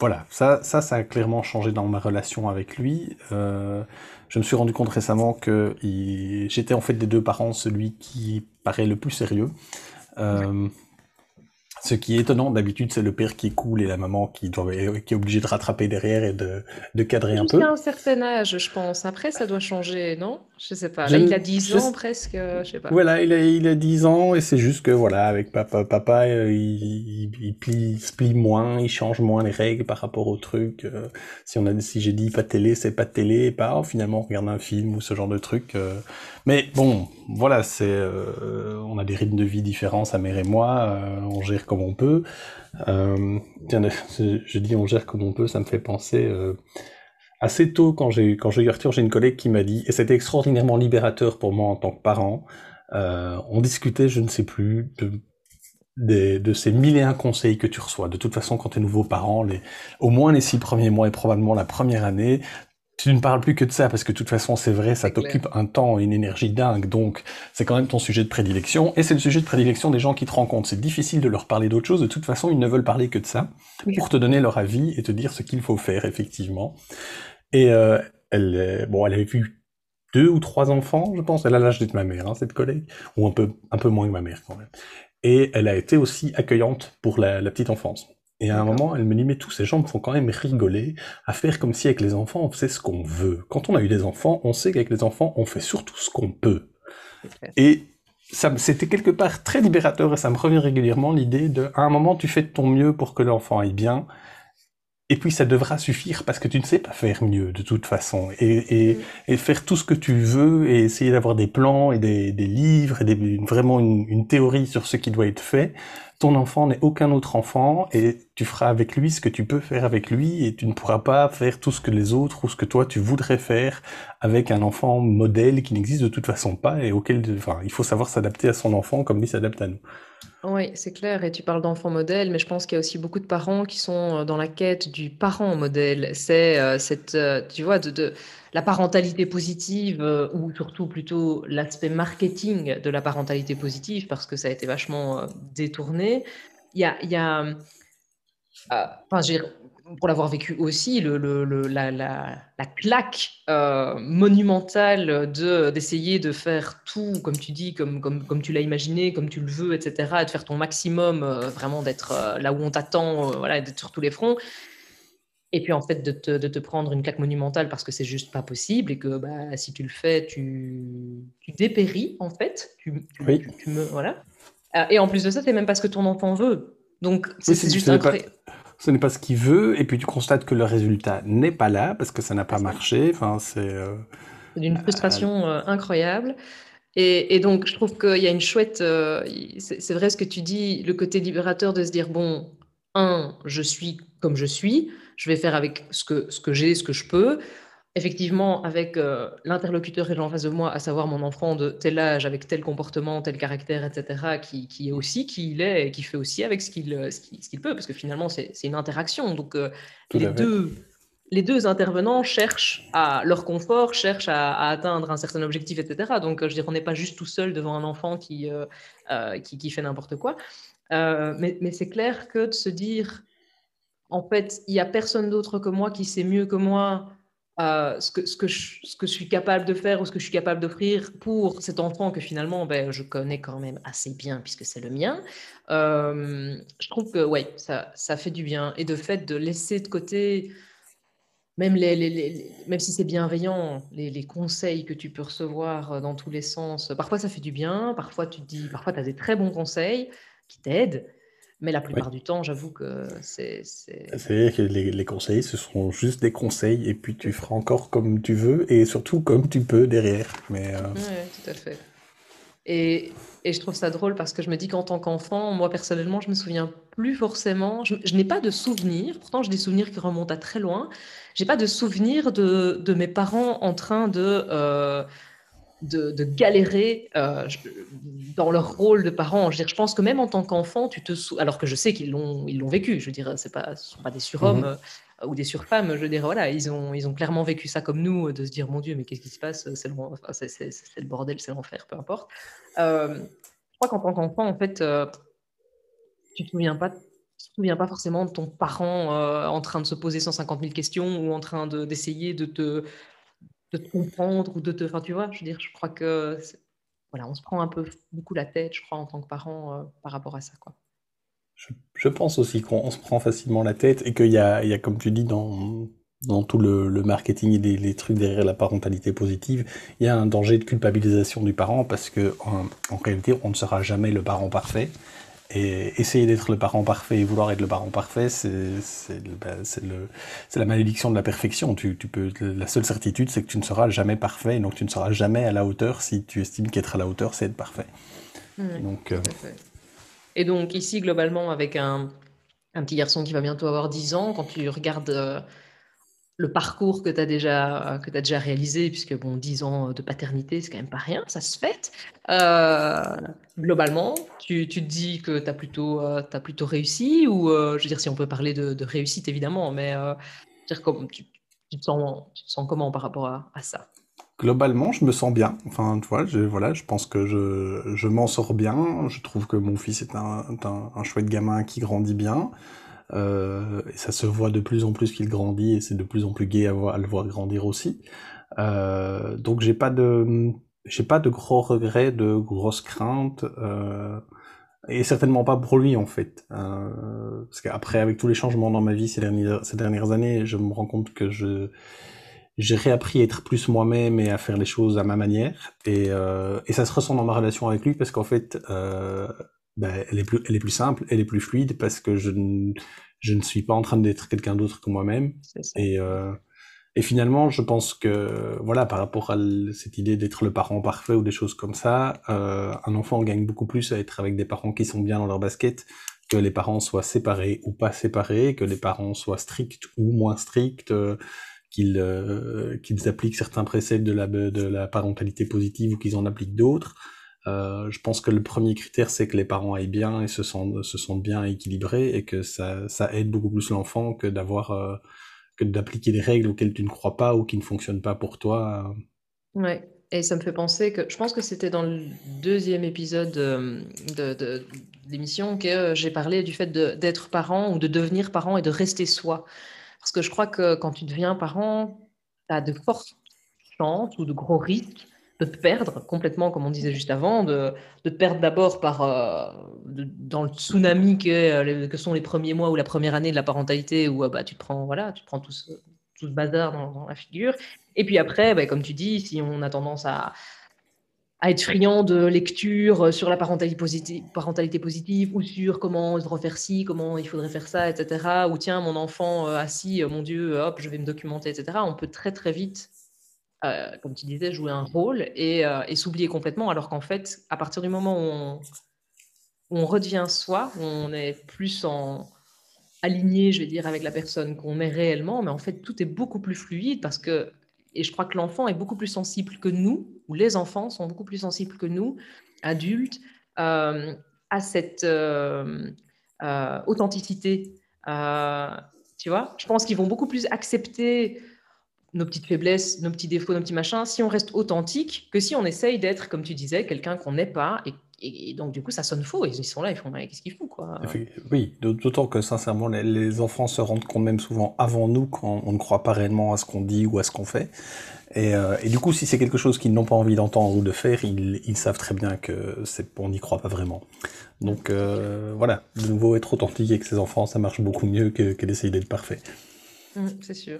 voilà, ça, ça, ça a clairement changé dans ma relation avec lui. Euh, je me suis rendu compte récemment que j'étais en fait des deux parents celui qui paraît le plus sérieux. Euh, ce qui est étonnant, d'habitude, c'est le père qui coule et la maman qui, doit, qui est obligée de rattraper derrière et de, de cadrer un peu. Jusqu'à un certain âge, je pense. Après, ça doit changer, non? Je sais pas. Là, il a 10 je- ans presque, euh, je sais pas. Voilà, il a, il a 10 ans et c'est juste que voilà, avec papa, papa, euh, il, il, il plie, se plie moins, il change moins les règles par rapport au truc. euh, si on a, si j'ai dit pas de télé, c'est pas de télé, et pas oh, finalement on regarde un film ou ce genre de truc. euh. Mais bon, voilà, c'est, euh, on a des rythmes de vie différents, sa mère et moi, on gère comme on peut. Tiens, je dis on gère comme on peut, ça me fait penser. Assez tôt, quand j'ai quand j'ai eu Arthur, j'ai une collègue qui m'a dit, et c'était extraordinairement libérateur pour moi en tant que parent, euh, on discutait, je ne sais plus, de, de ces mille et un conseils que tu reçois. De toute façon, quand tu es nouveau parent, les, au moins les six premiers mois et probablement la première année, tu ne parles plus que de ça, parce que de toute façon, c'est vrai, ça t'occupe un temps et une énergie dingue, donc c'est quand même ton sujet de prédilection, et c'est le sujet de prédilection des gens qui te rencontrent. C'est difficile de leur parler d'autre chose, de toute façon, ils ne veulent parler que de ça, Oui. pour te donner leur avis et te dire ce qu'il faut faire, effectivement. Et euh, elle, bon, elle avait vu deux ou trois enfants, je pense. Elle a l'âge d'être ma mère, hein, cette collègue, ou un peu, un peu moins que ma mère quand même. Et elle a été aussi accueillante pour la, la petite enfance. Et à un moment, elle me dit, mais tous ces gens me font quand même rigoler à faire comme si avec les enfants, on faisait ce qu'on veut. Quand on a eu des enfants, on sait qu'avec les enfants, on fait surtout ce qu'on peut. Et ça, c'était quelque part très libérateur et ça me revient régulièrement l'idée de, à un moment, tu fais de ton mieux pour que l'enfant aille bien. Et puis ça devra suffire parce que tu ne sais pas faire mieux de toute façon. Et, et, Mm. et faire tout ce que tu veux et essayer d'avoir des plans et des, des livres et des, vraiment une, une théorie sur ce qui doit être fait. Ton enfant n'est aucun autre enfant et tu feras avec lui ce que tu peux faire avec lui et tu ne pourras pas faire tout ce que les autres ou ce que toi tu voudrais faire avec un enfant modèle qui n'existe de toute façon pas et auquel enfin, il faut savoir s'adapter à son enfant comme lui s'adapte à nous. Oui, c'est clair. Et tu parles d'enfants modèles, mais je pense qu'il y a aussi beaucoup de parents qui sont euh, dans la quête du parent modèle. C'est euh, cette, euh, tu vois, la parentalité positive, ou surtout plutôt l'aspect marketing de la parentalité positive, parce que ça a été vachement détourné. Il y a, il y a, enfin, pour l'avoir vécu aussi, le, le- le- la, la- la claque euh, monumentale de d'essayer de faire tout, comme tu dis, comme, comme, comme tu l'as imaginé, comme tu le veux, etc., et de faire ton maximum, euh, vraiment d'être euh, là où on t'attend, euh, voilà, d'être sur tous les fronts. Et puis en fait, de te, de te prendre une claque monumentale parce que c'est juste pas possible et que bah, si tu le fais, tu, tu dépéris en fait. Tu, tu- Oui. tu- me, voilà. Et en plus de ça, c'est même pas ce que ton enfant veut. Donc c'est Oui, juste n'est pas- incroyable. Ce n'est pas ce qu'il veut, et puis tu constates que le résultat n'est pas là parce que ça n'a pas marché. Enfin, c'est euh, d'une frustration euh, incroyable. Et, et donc, je trouve qu'il y a une chouette. euh, c'est vrai ce que tu dis, le côté libérateur de se dire bon, un, je suis comme je suis, je vais faire avec ce que, ce que j'ai, ce que je peux. Effectivement, avec euh, l'interlocuteur et gens en face de moi, à savoir mon enfant de tel âge, avec tel comportement, tel caractère, etc., qui, qui est aussi qui il est et qui fait aussi avec ce qu'il euh, ce qu'il- ce qu'il peut, parce que finalement, c'est une interaction. Donc, euh, les deux, les deux intervenants cherchent à leur confort, cherchent à, à atteindre un certain objectif, etc. Donc, euh, je veux dire, on n'est pas juste tout seul devant un enfant qui, euh, euh, qui, qui fait n'importe quoi. Euh, mais mais c'est clair que de se dire, en fait, il n'y a personne d'autre que moi qui sait mieux que moi ce, que, ce, que je, ce que je suis capable de faire ou ce que je suis capable d'offrir pour cet enfant que finalement ben, je connais quand même assez bien puisque c'est le mien. Euh, je trouve que ouais, ça, ça fait du bien. Et de fait de laisser de côté, même, les, même si c'est bienveillant, les, conseils que tu peux recevoir euh, dans tous les sens, parfois ça fait du bien, parfois tu dis, parfois tu as des très bons conseils qui t'aident. Mais la plupart du temps, j'avoue que c'est... c'est- C'est-à-dire que les, les conseils, ce seront juste des conseils, et puis tu feras encore comme tu veux, et surtout comme tu peux derrière. Mais euh, Ouais, tout à fait. Et, et je trouve ça drôle parce que je me dis qu'en tant qu'enfant, moi personnellement, je me souviens plus forcément. Je, je n'ai pas de souvenirs, pourtant j'ai des souvenirs qui remontent à très loin. J'ai pas de souvenirs de, de mes parents en train de, euh, de, de galérer euh, dans leur rôle de parents. Je, veux dire, je pense que même en tant qu'enfant, tu te sou- alors que je sais qu'ils l'ont ils l'ont vécu. Je veux dire, c'est pas, ce sont pas des surhommes Mhm. euh, ou des surfemmes. Je veux dire, voilà, ils ont, ils ont clairement vécu ça comme nous, de se dire, mon Dieu, mais qu'est-ce qui se passe? C'est le, enfin, bordel, c'est l'enfer, peu importe. Euh, je crois qu'en tant qu'enfant, en fait, euh, tu te souviens pas, tu te souviens pas forcément de ton parent euh, en train de se poser 150 000 questions ou en train de- d'essayer de, te, de te comprendre ou de te. Enfin, tu vois, je veux dire, je crois que. Voilà, on se prend un peu beaucoup la tête, je crois, en tant que parent euh, par rapport à ça, quoi. je, pense aussi qu'on on se prend facilement la tête, et qu'il y a, il y a, comme tu dis, dans, dans tout le, marketing et les, trucs derrière la parentalité positive, il y a un danger de culpabilisation du parent parce que en, réalité, on ne sera jamais le parent parfait. Et essayer d'être le parent parfait et vouloir être le parent parfait, c'est bah, la malédiction de la perfection. Tu, peux, la seule certitude, c'est que tu ne seras jamais parfait, donc tu ne seras jamais à la hauteur si tu estimes qu'être à la hauteur, c'est être parfait. donc, euh, Et donc ici, globalement, avec un, un, petit garçon qui va bientôt avoir 10 ans, quand tu regardes... Euh, le parcours que tu as déjà que as déjà réalisé, puisque bon, 10 ans de paternité, c'est quand même pas rien, ça se fait. Euh, globalement, tu, tu, te dis que tu as plutôt euh, plutôt réussi ou euh, je veux dire si on peut parler de, réussite évidemment, mais dire comme tu, te sens comment par rapport à, ça? Globalement, je me sens bien. Enfin, tu vois, je, voilà, je pense que je, je m'en sors bien. Je trouve que mon fils est un, un chouette gamin qui grandit bien. Euh, ça se voit de plus en plus qu'il grandit et c'est de plus en plus gai à, voir, à le voir grandir aussi. Euh, donc j'ai pas de j'ai pas de gros regrets, de grosses craintes, euh, et certainement pas pour lui en fait. Euh, parce qu'après, avec tous les changements dans ma vie ces dernières, ces dernières années, je me rends compte que je j'ai réappris à être plus moi-même et à faire les choses à ma manière. Et, euh, et ça se ressent dans ma relation avec lui parce qu'en fait, euh, ben, elle, est plus, elle est plus simple, elle est plus fluide parce que je ne, je ne suis pas en train d'être quelqu'un d'autre que moi-même. Et, euh, et finalement, je pense que, voilà, par rapport à cette idée d'être le parent parfait ou des choses comme ça, euh, un enfant gagne beaucoup plus à être avec des parents qui sont bien dans leur basket, que les parents soient séparés ou pas séparés, que les parents soient stricts ou moins stricts, euh, qu'ils euh, qu'ils appliquent certains préceptes de la, de la parentalité positive ou qu'ils en appliquent d'autres. Euh, je pense que le premier critère, c'est que les parents aillent bien et se sentent, se sentent bien équilibrés et que ça, ça aide beaucoup plus l'enfant que d'avoir euh, que d'appliquer des règles auxquelles tu ne crois pas ou qui ne fonctionnent pas pour toi. Ouais, et ça me fait penser que je pense que c'était dans le deuxième épisode euh, de, de, l'émission que j'ai parlé du fait d'être parent ou de devenir parent et de rester soi. Parce que je crois que quand tu deviens parent, tu as de fortes chances ou de gros risques de te perdre complètement, comme on disait juste avant, de, de te perdre d'abord par euh, dans le tsunami que, euh, que, sont les premiers mois ou la première année de la parentalité, où euh, bah, tu te prends, voilà, tu prends tout ce, tout ce bazar dans, la figure. Et puis après, bah, comme tu dis, si on a tendance à, à être friand de lecture sur la parentalité positive, parentalité positive ou sur comment refaire ci, comment il faudrait faire ça, etc. Ou tiens, mon enfant assis, mon Dieu, hop, je vais me documenter, etc. On peut très très vite euh, comme tu disais, jouer un rôle et, euh, et s'oublier complètement, alors qu'en fait, à partir du moment où on, on redevient soi, on est plus en aligné, je vais dire, avec la personne qu'on est réellement, mais en fait, tout est beaucoup plus fluide parce que, et je crois que l'enfant est beaucoup plus sensible que nous, ou les enfants sont beaucoup plus sensibles que nous, adultes, euh, à cette authenticité. tu vois, je pense qu'ils vont beaucoup plus accepter nos petites faiblesses, nos petits défauts, nos petits machins, si on reste authentique, que si on essaye d'être, comme tu disais, quelqu'un qu'on n'est pas. Et, donc, du coup, ça sonne faux. Ils sont là, ils font qu'est-ce qu'ils font quoi? Oui, d'autant que sincèrement, les, enfants se rendent compte même souvent avant nous quand on ne croit pas réellement à ce qu'on dit ou à ce qu'on fait. Et, euh, du coup, si c'est quelque chose qu'ils n'ont pas envie d'entendre ou de faire, ils, savent très bien que c'est on n'y croit pas vraiment. Donc euh, voilà, de nouveau, être authentique avec ses enfants, ça marche beaucoup mieux que, d'essayer d'être parfait. Mmh, c'est sûr.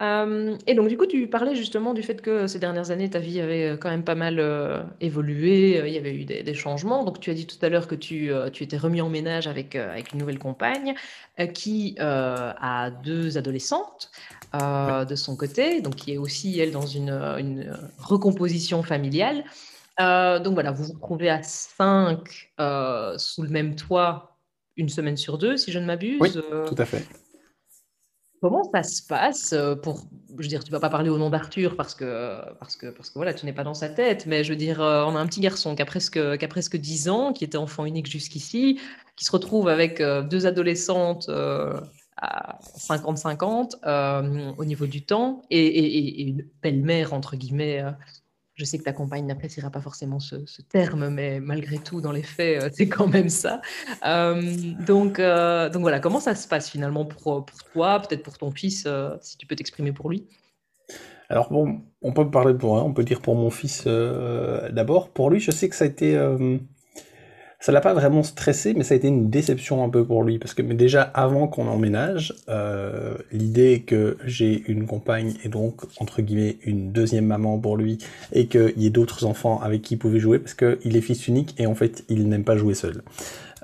Euh, et donc, du coup, tu parlais justement du fait que ces dernières années, ta vie avait euh, quand même pas mal euh, évolué, il y avait eu des, changements. Donc, tu as dit tout à l'heure que tu, tu étais remis en ménage avec, avec une nouvelle compagne qui a deux adolescentes de son côté, donc qui est aussi, elle, dans une, une recomposition familiale. donc voilà, vous vous retrouvez à cinq sous le même toit une semaine sur deux, si je ne m'abuse. Oui, tout à fait. Comment ça se passe euh, pour, je veux dire, tu vas pas parler au nom d'Arthur parce que, parce que, parce que voilà, tu n'es pas dans sa tête, mais je veux dire, euh, on a un petit garçon qui a presque, qui a presque 10 ans, qui était enfant unique jusqu'ici, qui se retrouve avec euh, deux adolescentes à 50-50 au niveau du temps et, et, une belle-mère, entre guillemets, je sais que ta compagne n'appréciera pas forcément ce, terme, mais malgré tout, dans les faits, euh, c'est quand même ça. Euh, donc, euh, donc voilà, comment ça se passe finalement pour, pour toi, peut-être pour ton fils, si tu peux t'exprimer pour lui? Alors bon, on peut parler pour on peut dire pour mon fils d'abord. Pour lui, je sais que ça a été ça l'a pas vraiment stressé, mais ça a été une déception un peu pour lui, parce que déjà avant qu'on emménage, euh, l'idée que j'ai une compagne et donc entre guillemets une deuxième maman pour lui, et qu'il y ait d'autres enfants avec qui il pouvait jouer, parce qu'il est fils unique et en fait il n'aime pas jouer seul.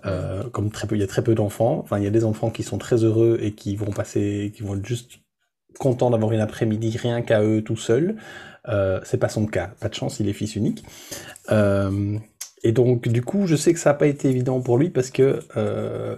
Euh, comme il y a très peu d'enfants. Enfin, il y a des enfants qui sont très heureux et qui vont passer, qui vont être juste contents d'avoir une après-midi rien qu'à eux tout seuls. Euh, c'est pas son cas. Pas de chance, il est fils unique. Euh, et donc, du coup, je sais que ça n'a pas été évident pour lui parce que euh,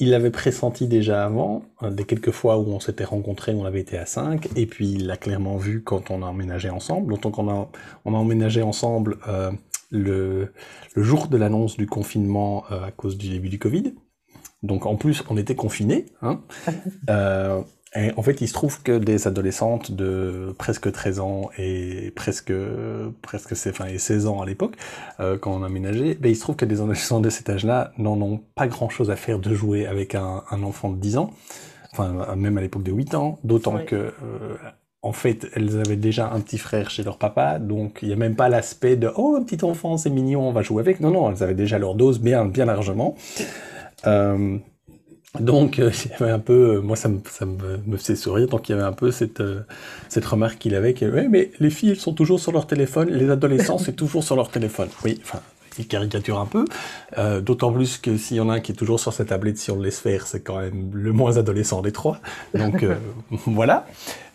il l'avait pressenti déjà avant, euh, des quelques fois où on s'était rencontrés, on avait été à 5, et puis il l'a clairement vu quand on a emménagé ensemble. Donc on a, on a emménagé ensemble euh, le, le, jour de l'annonce du confinement euh, à cause du début du Covid. Donc en plus, on était confinés. Hein. Et en fait, il se trouve que des adolescentes de presque 13 ans et presque, presque enfin, et 16 ans à l'époque, euh, quand on a aménagé, ben, il se trouve que des adolescents de cet âge-là n'en ont pas grand-chose à faire de jouer avec un, un, enfant de 10 ans, enfin même à l'époque de 8 ans, d'autant oui. que euh, en fait, elles avaient déjà un petit frère chez leur papa, donc il n'y a même pas l'aspect de oh un petit enfant c'est mignon, on va jouer avec. Non non, elles avaient déjà leur dose bien bien largement. Euh, donc, euh, il y avait un peu, euh, moi ça me, ça me, me faisait sourire, donc il y avait un peu cette, euh, cette remarque qu'il avait, que ouais, mais les filles elles sont toujours sur leur téléphone, les adolescents c'est toujours sur leur téléphone. Oui, enfin, il caricature un peu, euh, d'autant plus que s'il y en a un qui est toujours sur sa tablette, si on le laisse faire, c'est quand même le moins adolescent des trois. Donc euh, voilà.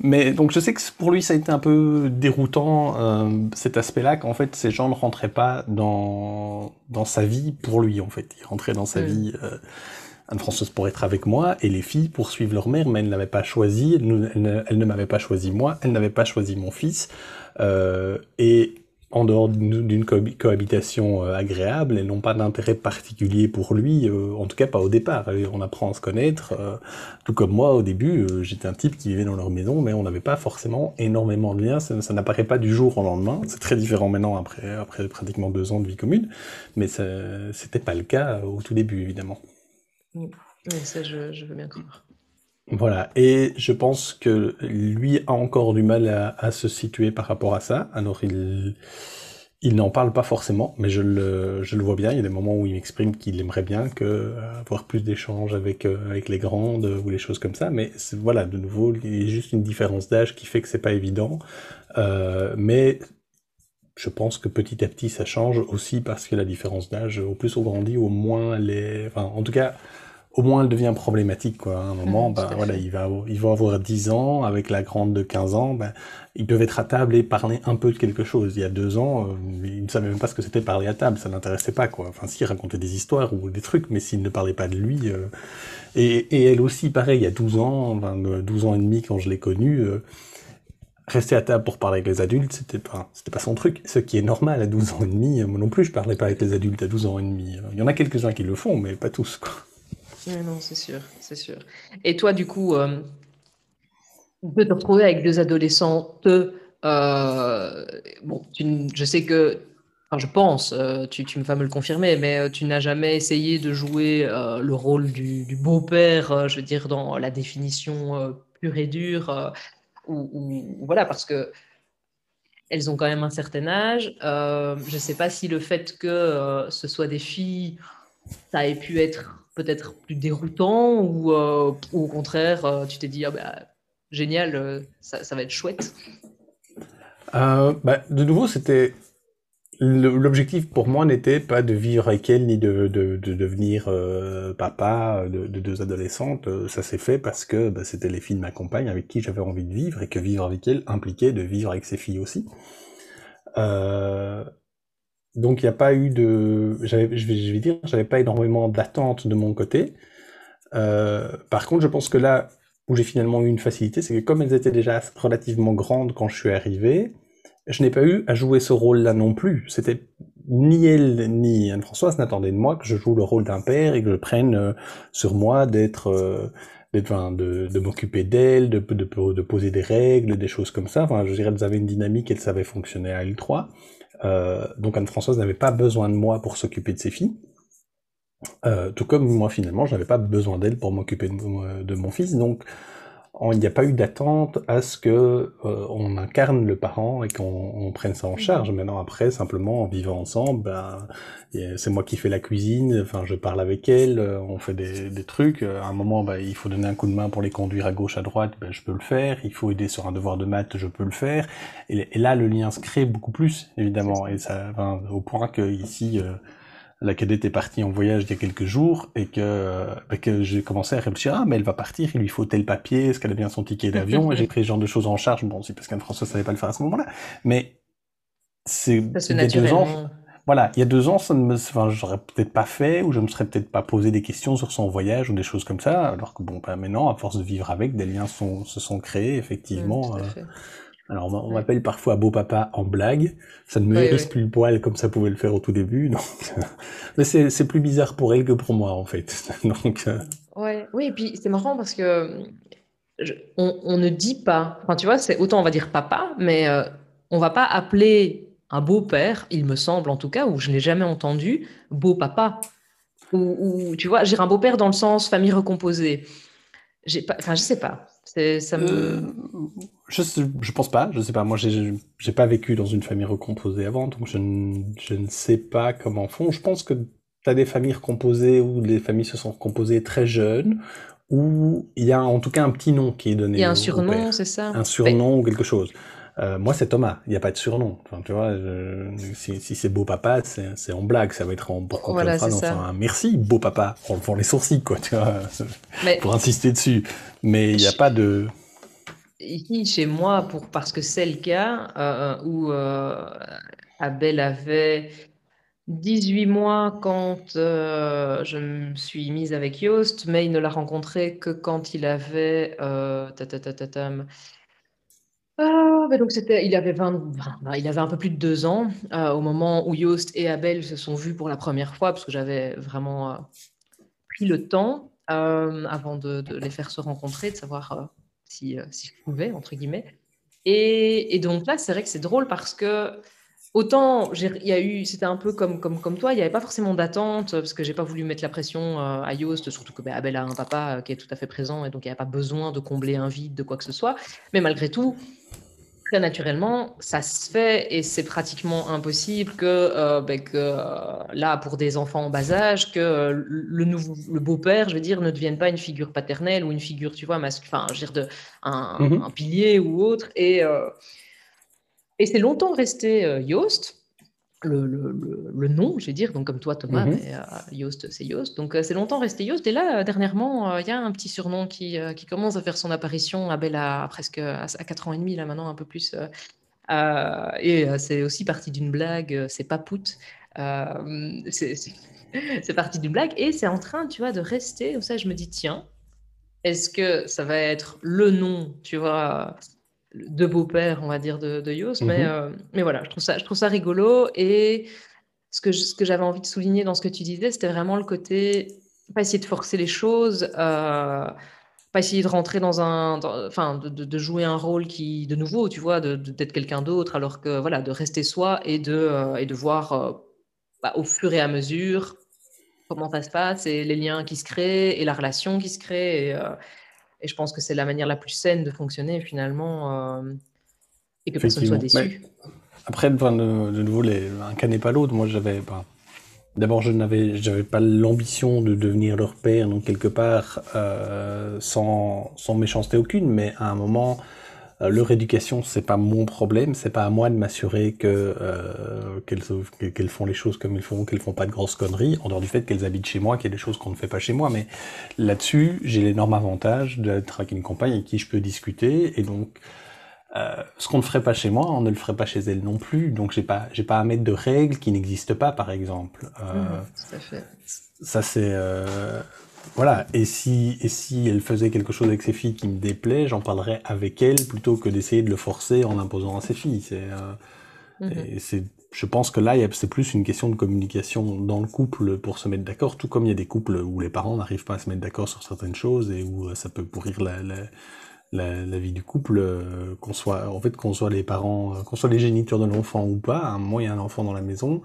Mais donc je sais que pour lui ça a été un peu déroutant euh, cet aspect-là, qu'en fait ces gens ne rentraient pas dans dans sa vie pour lui en fait, ils rentraient dans sa vie. Anne-Françoise pour être avec moi, et les filles pour suivre leur mère, mais elles ne l'avaient pas choisi, elles ne, ne, m'avaient pas choisi moi, elles n'avaient pas choisi mon fils, euh, et en dehors d'une cohabitation euh, agréable, elles n'ont pas d'intérêt particulier pour lui, euh, en tout cas pas au départ. On apprend à se connaître, tout comme moi au début, j'étais un type qui vivait dans leur maison, mais on n'avait pas forcément énormément de liens, ça, ça n'apparaît pas du jour au lendemain, c'est très différent maintenant après, après pratiquement deux ans de vie commune, mais c'était pas le cas au tout début évidemment. Oui, ça je, veux bien croire. Voilà, et je pense que lui a encore du mal à, se situer par rapport à ça. Alors il, il n'en parle pas forcément, mais je le, je le vois bien. Il y a des moments où il m'exprime qu'il aimerait bien que avoir plus d'échanges avec euh, avec les grandes ou les choses comme ça. Mais voilà, de nouveau, il y a juste une différence d'âge qui fait que c'est pas évident. Euh, mais je pense que petit à petit ça change aussi parce que la différence d'âge, au plus on grandit, au moins les, enfin en tout cas au moins elle devient problématique quoi. À un moment, mmh, ben, voilà, il va il va avoir 10 ans avec la grande de 15 ans, ben, ils peuvent être à table et parler un peu de quelque chose. Il y a deux ans, euh, ils ne savaient même pas ce que c'était parler à table, ça n'intéressait pas quoi. Enfin, s'ils racontaient des histoires ou des trucs, mais s'ils ne parlaient pas de lui. Euh... Et, et, elle aussi, pareil, il y a 12 ans, ben, 12 ans et demi quand je l'ai connue. Euh, rester à table pour parler avec les adultes, c'était pas, c'était pas son truc. Ce qui est normal à 12 ans et demi. Moi non plus, je parlais pas avec les adultes à 12 ans et demi. Il y en a quelques-uns qui le font, mais pas tous, quoi. Non, c'est sûr, c'est sûr. Et toi, du coup, euh, de te retrouver avec deux adolescentes, euh, bon, tu, je sais que, enfin, je pense, euh, tu, tu, vas me le confirmer, mais euh, tu n'as jamais essayé de jouer euh, le rôle du, beau-père, euh, je veux dire, dans la définition pure et dure, ou, voilà, parce que elles ont quand même un certain âge. je ne sais pas si le fait que ce soit des filles, ça ait pu être peut-être plus déroutant ou, euh, au contraire, euh, tu t'es dit, ah bah, génial, euh, ça, va être chouette bah, De nouveau, c'était. L'objectif pour moi n'était pas de vivre avec elle ni de, de, de devenir papa de, de, deux adolescentes. Ça s'est fait parce que bah, c'était les filles de ma compagne avec qui j'avais envie de vivre et que vivre avec elle impliquait de vivre avec ses filles aussi. Donc il n'y a pas eu de, je vais, je vais dire, j'avais pas énormément d'attente de mon côté. Euh, par contre, je pense que là où j'ai finalement eu une facilité, c'est que comme elles étaient déjà relativement grandes quand je suis arrivé, je n'ai pas eu à jouer ce rôle-là non plus. C'était ni elle ni Anne-Françoise n'attendaient de moi que je joue le rôle d'un père et que je prenne euh, sur moi d'être euh, de, m'occuper d'elles, de, de, de, poser des règles, des choses comme ça. Enfin, je dirais, elles avaient une dynamique, elles savaient fonctionner à L3. Euh, donc Anne-Françoise n'avait pas besoin de moi pour s'occuper de ses filles. Euh, tout comme moi finalement, je n'avais pas besoin d'elle pour m'occuper de, de, mon fils. Donc il n'y a pas eu d'attente à ce que euh, on incarne le parent et qu'on prenne ça en charge. Maintenant, après, simplement en vivant ensemble, ben, c'est moi qui fais la cuisine. Enfin, je parle avec elle, euh, on fait des, des trucs. À un moment, ben, il faut donner un coup de main pour les conduire à gauche, à droite. Ben, je peux le faire. Il faut aider sur un devoir de maths, je peux le faire. Et, là, le lien se crée beaucoup plus, évidemment. Et ça, enfin, au point que ici. Euh, la cadette est partie en voyage il y a quelques jours et que, bah, que j'ai commencé à réfléchir, ah, mais elle va partir, il lui faut tel papier, est-ce qu'elle a bien son ticket d'avion, et j'ai pris ce genre de choses en charge. Bon, c'est parce qu'Anne-Françoise savait pas le faire à ce moment-là. Mais c'est, il y a deux ans, voilà, il y a deux ans, ça ne me, enfin, j'aurais peut-être pas fait, ou je me serais peut-être pas posé des questions sur son voyage ou des choses comme ça, alors que bon, bah, maintenant, à force de vivre avec, des liens sont, se sont créés, effectivement. Alors on m'appelle parfois beau papa en blague, ça ne me hérisse plus le poil comme ça pouvait le faire au tout début, donc mais c'est plus bizarre pour elle que pour moi en fait. donc euh, ouais, oui, et puis c'est marrant parce que on, ne dit pas, enfin tu vois, c'est autant on va dire papa, mais euh, on va pas appeler un beau-père, il me semble en tout cas, ou je l'ai jamais entendu, beau papa. Ou, ou tu vois, j'ai un beau-père dans le sens famille recomposée. J'ai pas, enfin je sais pas. Ça me... Euh, je, je pense pas, je sais pas. Moi, j'ai, j'ai pas vécu dans une famille recomposée avant, donc je ne, je ne sais pas comment font. Je pense que tu as des familles recomposées où les familles se sont recomposées très jeunes, où il y a en tout cas un petit nom qui est donné. Il y a un surnom, c'est ça? Un surnom ou quelque chose. Euh, moi, c'est Thomas. Il n'y a pas de surnom. Enfin, tu vois, si, si c'est beau papa, c'est en blague. Ça va être en voilà, enfin, merci, beau papa. En levant les sourcils, quoi, tu vois, pour insister dessus. Mais il n'y a pas de. Ici, chez moi, pour, parce que c'est le cas euh, où euh, Abel avait 18 mois quand je me suis mise avec Yost, mais il ne l'a rencontré que quand il avait. Ah, donc c'était, il avait 20, il avait un peu plus de deux ans euh, au moment où Yost et Abel se sont vus pour la première fois, parce que j'avais vraiment euh, pris le temps euh, avant de, les faire se rencontrer, de savoir si, si, je pouvais, entre guillemets. Et, donc là, c'est vrai que c'est drôle parce que autant il y a eu, c'était un peu comme, comme, toi, il n'y avait pas forcément d'attente, parce que j'ai pas voulu mettre la pression à Yost, surtout que ben, Abel a un papa qui est tout à fait présent, et donc il n'y a pas besoin de combler un vide de quoi que ce soit. Mais malgré tout, naturellement, ça se fait et c'est pratiquement impossible que, euh, ben, que euh, là, pour des enfants en bas âge, que euh, le, nouveau, le beau-père, je veux dire, ne devienne pas une figure paternelle ou une figure, tu vois, enfin, je veux dire, de, un, mmh un, pilier ou autre. Et, et c'est longtemps resté Yoast le, le, le, nom, je vais dire, donc comme toi Thomas, mais, euh, Yoast c'est Yoast. Donc euh, c'est longtemps resté Yoast. Et là, euh, dernièrement, il y a un petit surnom qui, qui, commence à faire son apparition. Abel a presque à, 4 ans et demi, là maintenant un peu plus. et c'est aussi parti d'une blague, c'est Papout. c'est parti d'une blague et c'est en train, tu vois, de rester. Ça, je me dis, tiens, est-ce que ça va être le nom, tu vois de beau-père, on va dire, de, de Yos. mais, mhm. euh, mais voilà, je trouve, ça, je trouve ça rigolo. Et ce que, ce que j'avais envie de souligner dans ce que tu disais, c'était vraiment le côté, pas essayer de forcer les choses, euh, pas essayer de rentrer dans un, enfin, de, de, jouer un rôle qui, de nouveau, tu vois, d'être quelqu'un d'autre, alors que, voilà, de rester soi et de, euh, et de voir bah, au fur et à mesure comment ça se passe et les liens qui se créent et la relation qui se crée. Et, et je pense que c'est la manière la plus saine de fonctionner finalement euh, et que personne ne soit déçu. après, de, de, nouveau, les, un cas n'est pas l'autre. Moi, j'avais pas. D'abord, je n'avais, j'avais pas l'ambition de devenir leur père, donc quelque part, euh, sans, sans méchanceté aucune, mais à un moment, leur éducation, c'est pas mon problème, c'est pas à moi de m'assurer que euh, qu'elles font les choses comme ils font, qu'elles font pas de grosses conneries, en dehors du fait qu'elles habitent chez moi, qu'il y a des choses qu'on ne fait pas chez moi. Mais là-dessus, j'ai l'énorme avantage d'être avec une compagne avec qui je peux discuter, et donc euh, ce qu'on ne ferait pas chez moi, on ne le ferait pas chez elle non plus. Donc j'ai pas j'ai pas à mettre de règles qui n'existent pas, par exemple. Euh, tout à fait. Ça c'est euh, voilà, et si, et si elle faisait quelque chose avec ses filles qui me déplaît, j'en parlerais avec elle plutôt que d'essayer de le forcer en imposant à ses filles. C'est, euh, mhm. c'est, je pense que là, c'est plus une question de communication dans le couple pour se mettre d'accord, tout comme il y a des couples où les parents n'arrivent pas à se mettre d'accord sur certaines choses et où euh, ça peut pourrir la, la, la, la vie du couple, euh, qu'on soit, en fait, qu'on soit les parents, qu'on soit les géniteurs de l'enfant ou pas, à un moment il y a un enfant dans la maison,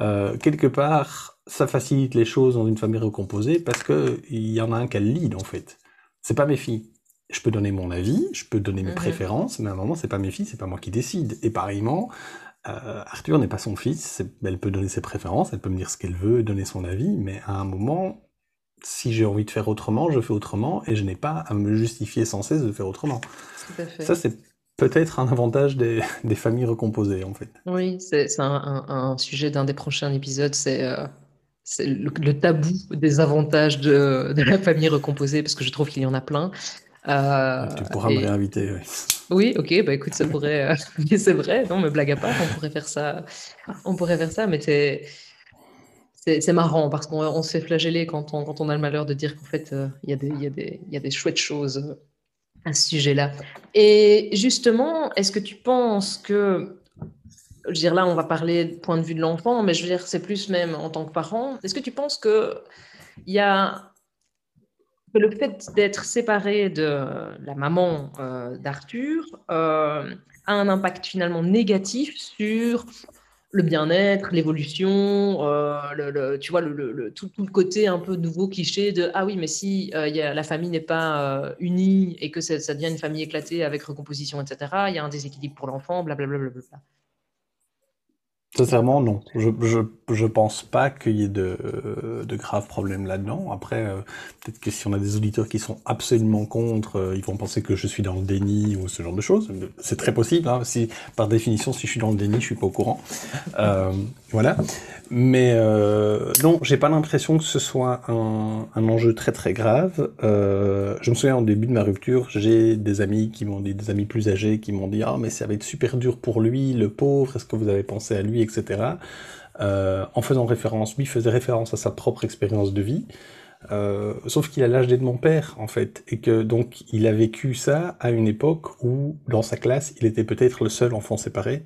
euh, quelque part, ça facilite les choses dans une famille recomposée parce que il y en a un qui a le lead en fait. C'est pas mes filles. je peux donner mon avis, je peux donner mes Mhm. préférences, mais à un moment, c'est pas mes filles, c'est pas moi qui décide. Et pareillement, euh, Arthur n'est pas son fils, elle peut donner ses préférences, elle peut me dire ce qu'elle veut, donner son avis, mais à un moment, si j'ai envie de faire autrement, je fais autrement, et je n'ai pas à me justifier sans cesse de faire autrement. Tout à fait. Ça, c'est peut-être un avantage des, des familles recomposées, en fait. Oui, c'est un, un- un sujet d'un des prochains épisodes, c'est euh, le, le tabou des avantages de, de la famille recomposée, parce que je trouve qu'il y en a plein. Euh, tu pourras me réinviter. oui. Oui, ok, bah écoute, ça pourrait. euh, mais c'est vrai, non, me blague à part, on pourrait faire ça. On pourrait faire ça, mais c'est. Marrant parce qu'on on se fait flageller quand on, quand on a le malheur de dire qu'en fait, il y a des, y a des, il y a des chouettes choses à ce sujet-là. Et justement, est-ce que tu penses que. Je veux dire, là, on va parler du point de vue de l'enfant, mais je veux dire, c'est plus même en tant que parent. Est-ce que tu penses que y a le fait d'être séparé de la maman euh, d'Arthur euh, a un impact finalement négatif sur le bien-être, l'évolution, euh, le, tu vois, le, tout, le côté un peu nouveau cliché de ah oui, mais si euh, la famille n'est pas euh, unie et que ça, devient une famille éclatée avec recomposition, etc., il y a un déséquilibre pour l'enfant, blablabla. Sincèrement, non. Je, je, je pense pas qu'il y ait de, de graves problèmes là-dedans. Après, euh, peut-être que si on a des auditeurs qui sont absolument contre, euh, ils vont penser que je suis dans le déni ou ce genre de choses. C'est très possible. Hein. Si, par définition, si je suis dans le déni, je suis pas au courant. Euh, voilà. Mais non, j'ai pas l'impression que ce soit un, un enjeu très très grave. Je me souviens au début de ma rupture, j'ai des amis qui m'ont dit, des amis plus âgés qui m'ont dit ah mais ça va être super dur pour lui, le pauvre. Est-ce que vous avez pensé à lui, etc. Euh, en faisant référence, lui faisait référence à sa propre expérience de vie. Euh, sauf qu'il a l'âge de mon père, en fait, et que donc il a vécu ça à une époque où, dans sa classe, il était peut-être le seul enfant séparé.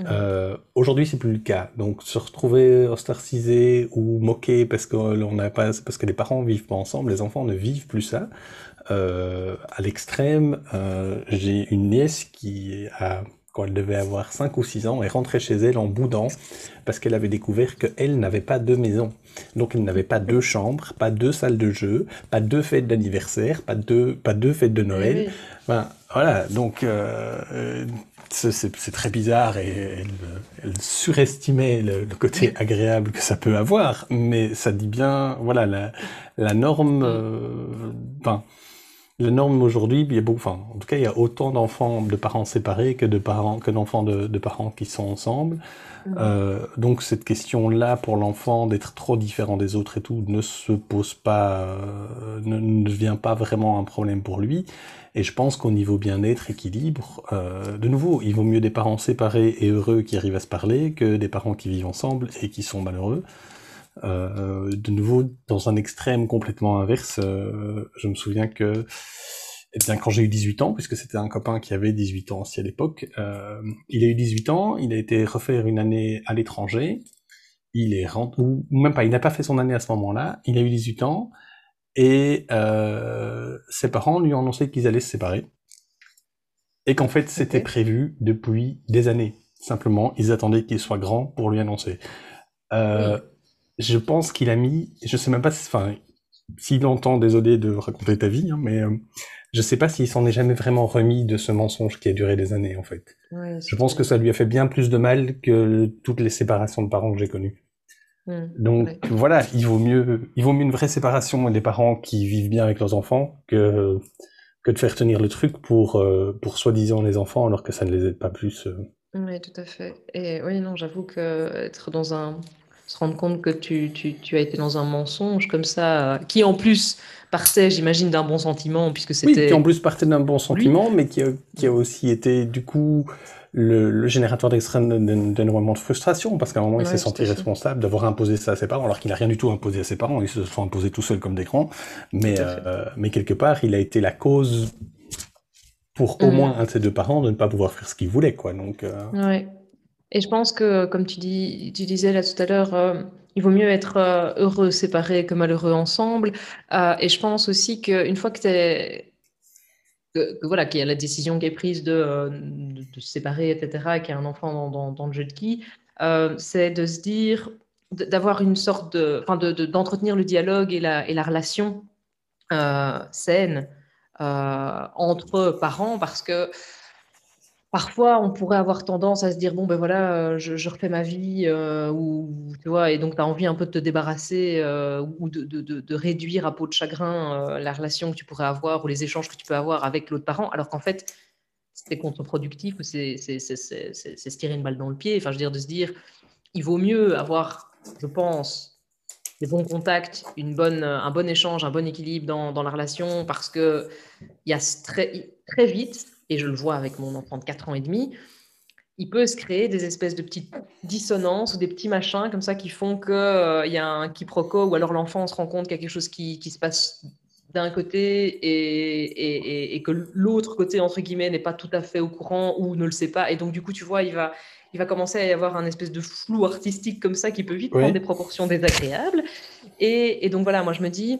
Euh, Aujourd'hui, c'est plus le cas. Donc, se retrouver ostracisé ou moqué parce que l'on n'a pas, parce que les parents vivent pas ensemble, les enfants ne vivent plus ça. Euh, à l'extrême, j'ai une nièce qui a quand elle devait avoir 5 ou 6 ans, est rentrée chez elle en boudant parce qu'elle avait découvert qu'elle n'avait pas de maison. Donc elle n'avait pas deux chambres, pas deux salles de jeu, pas deux fêtes d'anniversaire, pas deux, pas deux fêtes de Noël. Oui. Ben, voilà, donc euh, euh, c'est très bizarre et elle, elle surestimait le, le côté agréable que ça peut avoir, mais ça dit bien, voilà, la, la norme, euh, la norme aujourd'hui, il y a beaucoup, enfin, en tout cas, il y a autant d'enfants de parents séparés que de parents que d'enfants de, de parents qui sont ensemble. Euh, donc cette question-là pour l'enfant d'être trop différent des autres et tout ne se pose pas, euh, ne, ne devient pas vraiment un problème pour lui. Et je pense qu'au niveau bien-être, équilibre, euh, de nouveau, il vaut mieux des parents séparés et heureux qui arrivent à se parler que des parents qui vivent ensemble et qui sont malheureux. Euh, de nouveau, dans un extrême complètement inverse, euh, je me souviens que eh bien, quand j'ai eu 18 ans, puisque c'était un copain qui avait 18 ans aussi à l'époque, euh, il a eu 18 ans, il a été refaire une année à l'étranger, il est rentré, ou même pas, il n'a pas fait son année à ce moment-là, il a eu 18 ans, et ses parents lui ont annoncé qu'ils allaient se séparer, et qu'en fait c'était prévu depuis des années. Simplement, ils attendaient qu'il soit grand pour lui annoncer. Euh, Je pense qu'il a mis, je sais même pas, si- enfin, s'il entend, désolé de raconter ta vie, hein, mais euh, je sais pas s'il s'en est jamais vraiment remis de ce mensonge qui a duré des années en fait. Ouais, Je pense que ça lui a fait bien plus de mal que toutes les séparations de parents que j'ai connues. Hmm. Donc Ouais. voilà, il vaut mieux, il vaut mieux une vraie séparation et des parents qui vivent bien avec leurs enfants que que de faire tenir le truc pour euh, pour soi-disant les enfants alors que ça ne les aide pas plus. euh. Oui, tout à fait. Et oui, non, j'avoue que être dans un... se rendre compte que tu, tu, tu as été dans un mensonge comme ça, qui en plus partait, j'imagine, d'un bon sentiment, puisque Oui, c'était... qui en plus partait d'un bon lui. sentiment, mais qui a, qui a aussi été du coup le, le générateur d'extrême d'énormément de frustration, parce qu'à un moment il s'est senti responsable d'avoir imposé ça à ses parents, alors qu'il n'a rien du tout imposé à ses parents, ils se sont imposés tout seuls comme des grands, mais, euh, mais quelque part il a été la cause pour au Mhm. moins un de ses deux parents de ne pas pouvoir faire ce qu'il voulait, quoi. Donc euh, Ouais. Et je pense que, comme tu dis, tu disais là tout à l'heure, euh, il vaut mieux être euh, heureux séparés que malheureux ensemble. Euh, et je pense aussi qu'une fois que voilà, qu'il y a la décision qui est prise de, se séparer, etc., et qu'il y a un enfant dans, le jeu de qui, c'est de se dire, d'avoir une sorte de, enfin, de, de- d'entretenir le dialogue et la, et la relation saine entre parents parce que parfois on pourrait avoir tendance à se dire bon ben voilà je, refais ma vie ou tu vois et donc tu as envie un peu de te débarrasser ou de, de, de, réduire à peau de chagrin la relation que tu pourrais avoir ou les échanges que tu peux avoir avec l'autre parent alors qu'en fait c'est contre-productif ou c'est se tirer une balle dans le pied. Enfin je veux dire de se dire il vaut mieux avoir je pense des bons contacts, une bonne, un bon échange, un bon équilibre dans, dans la relation, parce que y a très, très vite, et je le vois avec mon enfant de 4 ans et demi, il peut se créer des espèces de petites dissonances ou des petits machins comme ça qui font qu'il euh, y a un quiproquo ou alors l'enfant se rend compte qu'il y a quelque chose qui, qui se passe d'un côté et, et, et que l'autre côté, entre guillemets, n'est pas tout à fait au courant ou ne le sait pas. Et donc, du coup, tu vois, il va, il va commencer à y avoir un espèce de flou artistique comme ça qui peut vite prendre des proportions désagréables. Et, donc voilà, moi je me dis,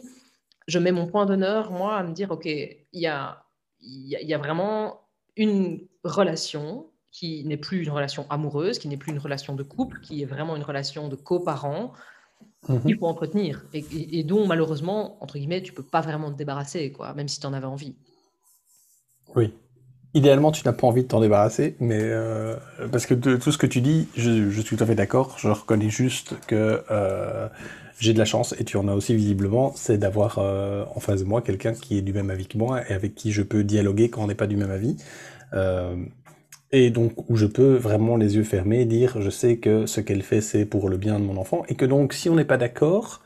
je mets mon point d'honneur, moi, à me dire, OK, il y a, y a vraiment une relation qui n'est plus une relation amoureuse, qui n'est plus une relation de couple, qui est vraiment une relation de coparents mhm. qu'il faut entretenir et, dont malheureusement, entre guillemets, tu peux pas vraiment te débarrasser, quoi, même si tu en avais envie. Oui. Idéalement, tu n'as pas envie de t'en débarrasser, mais euh, parce que de, tout ce que tu dis, je, suis tout à fait d'accord. Je reconnais juste que euh, j'ai de la chance, et tu en as aussi visiblement, c'est d'avoir euh, en face de moi quelqu'un qui est du même avis que moi et avec qui je peux dialoguer quand on n'est pas du même avis. et donc où je peux vraiment les yeux fermés dire, je sais que ce qu'elle fait c'est pour le bien de mon enfant, et que donc si on n'est pas d'accord,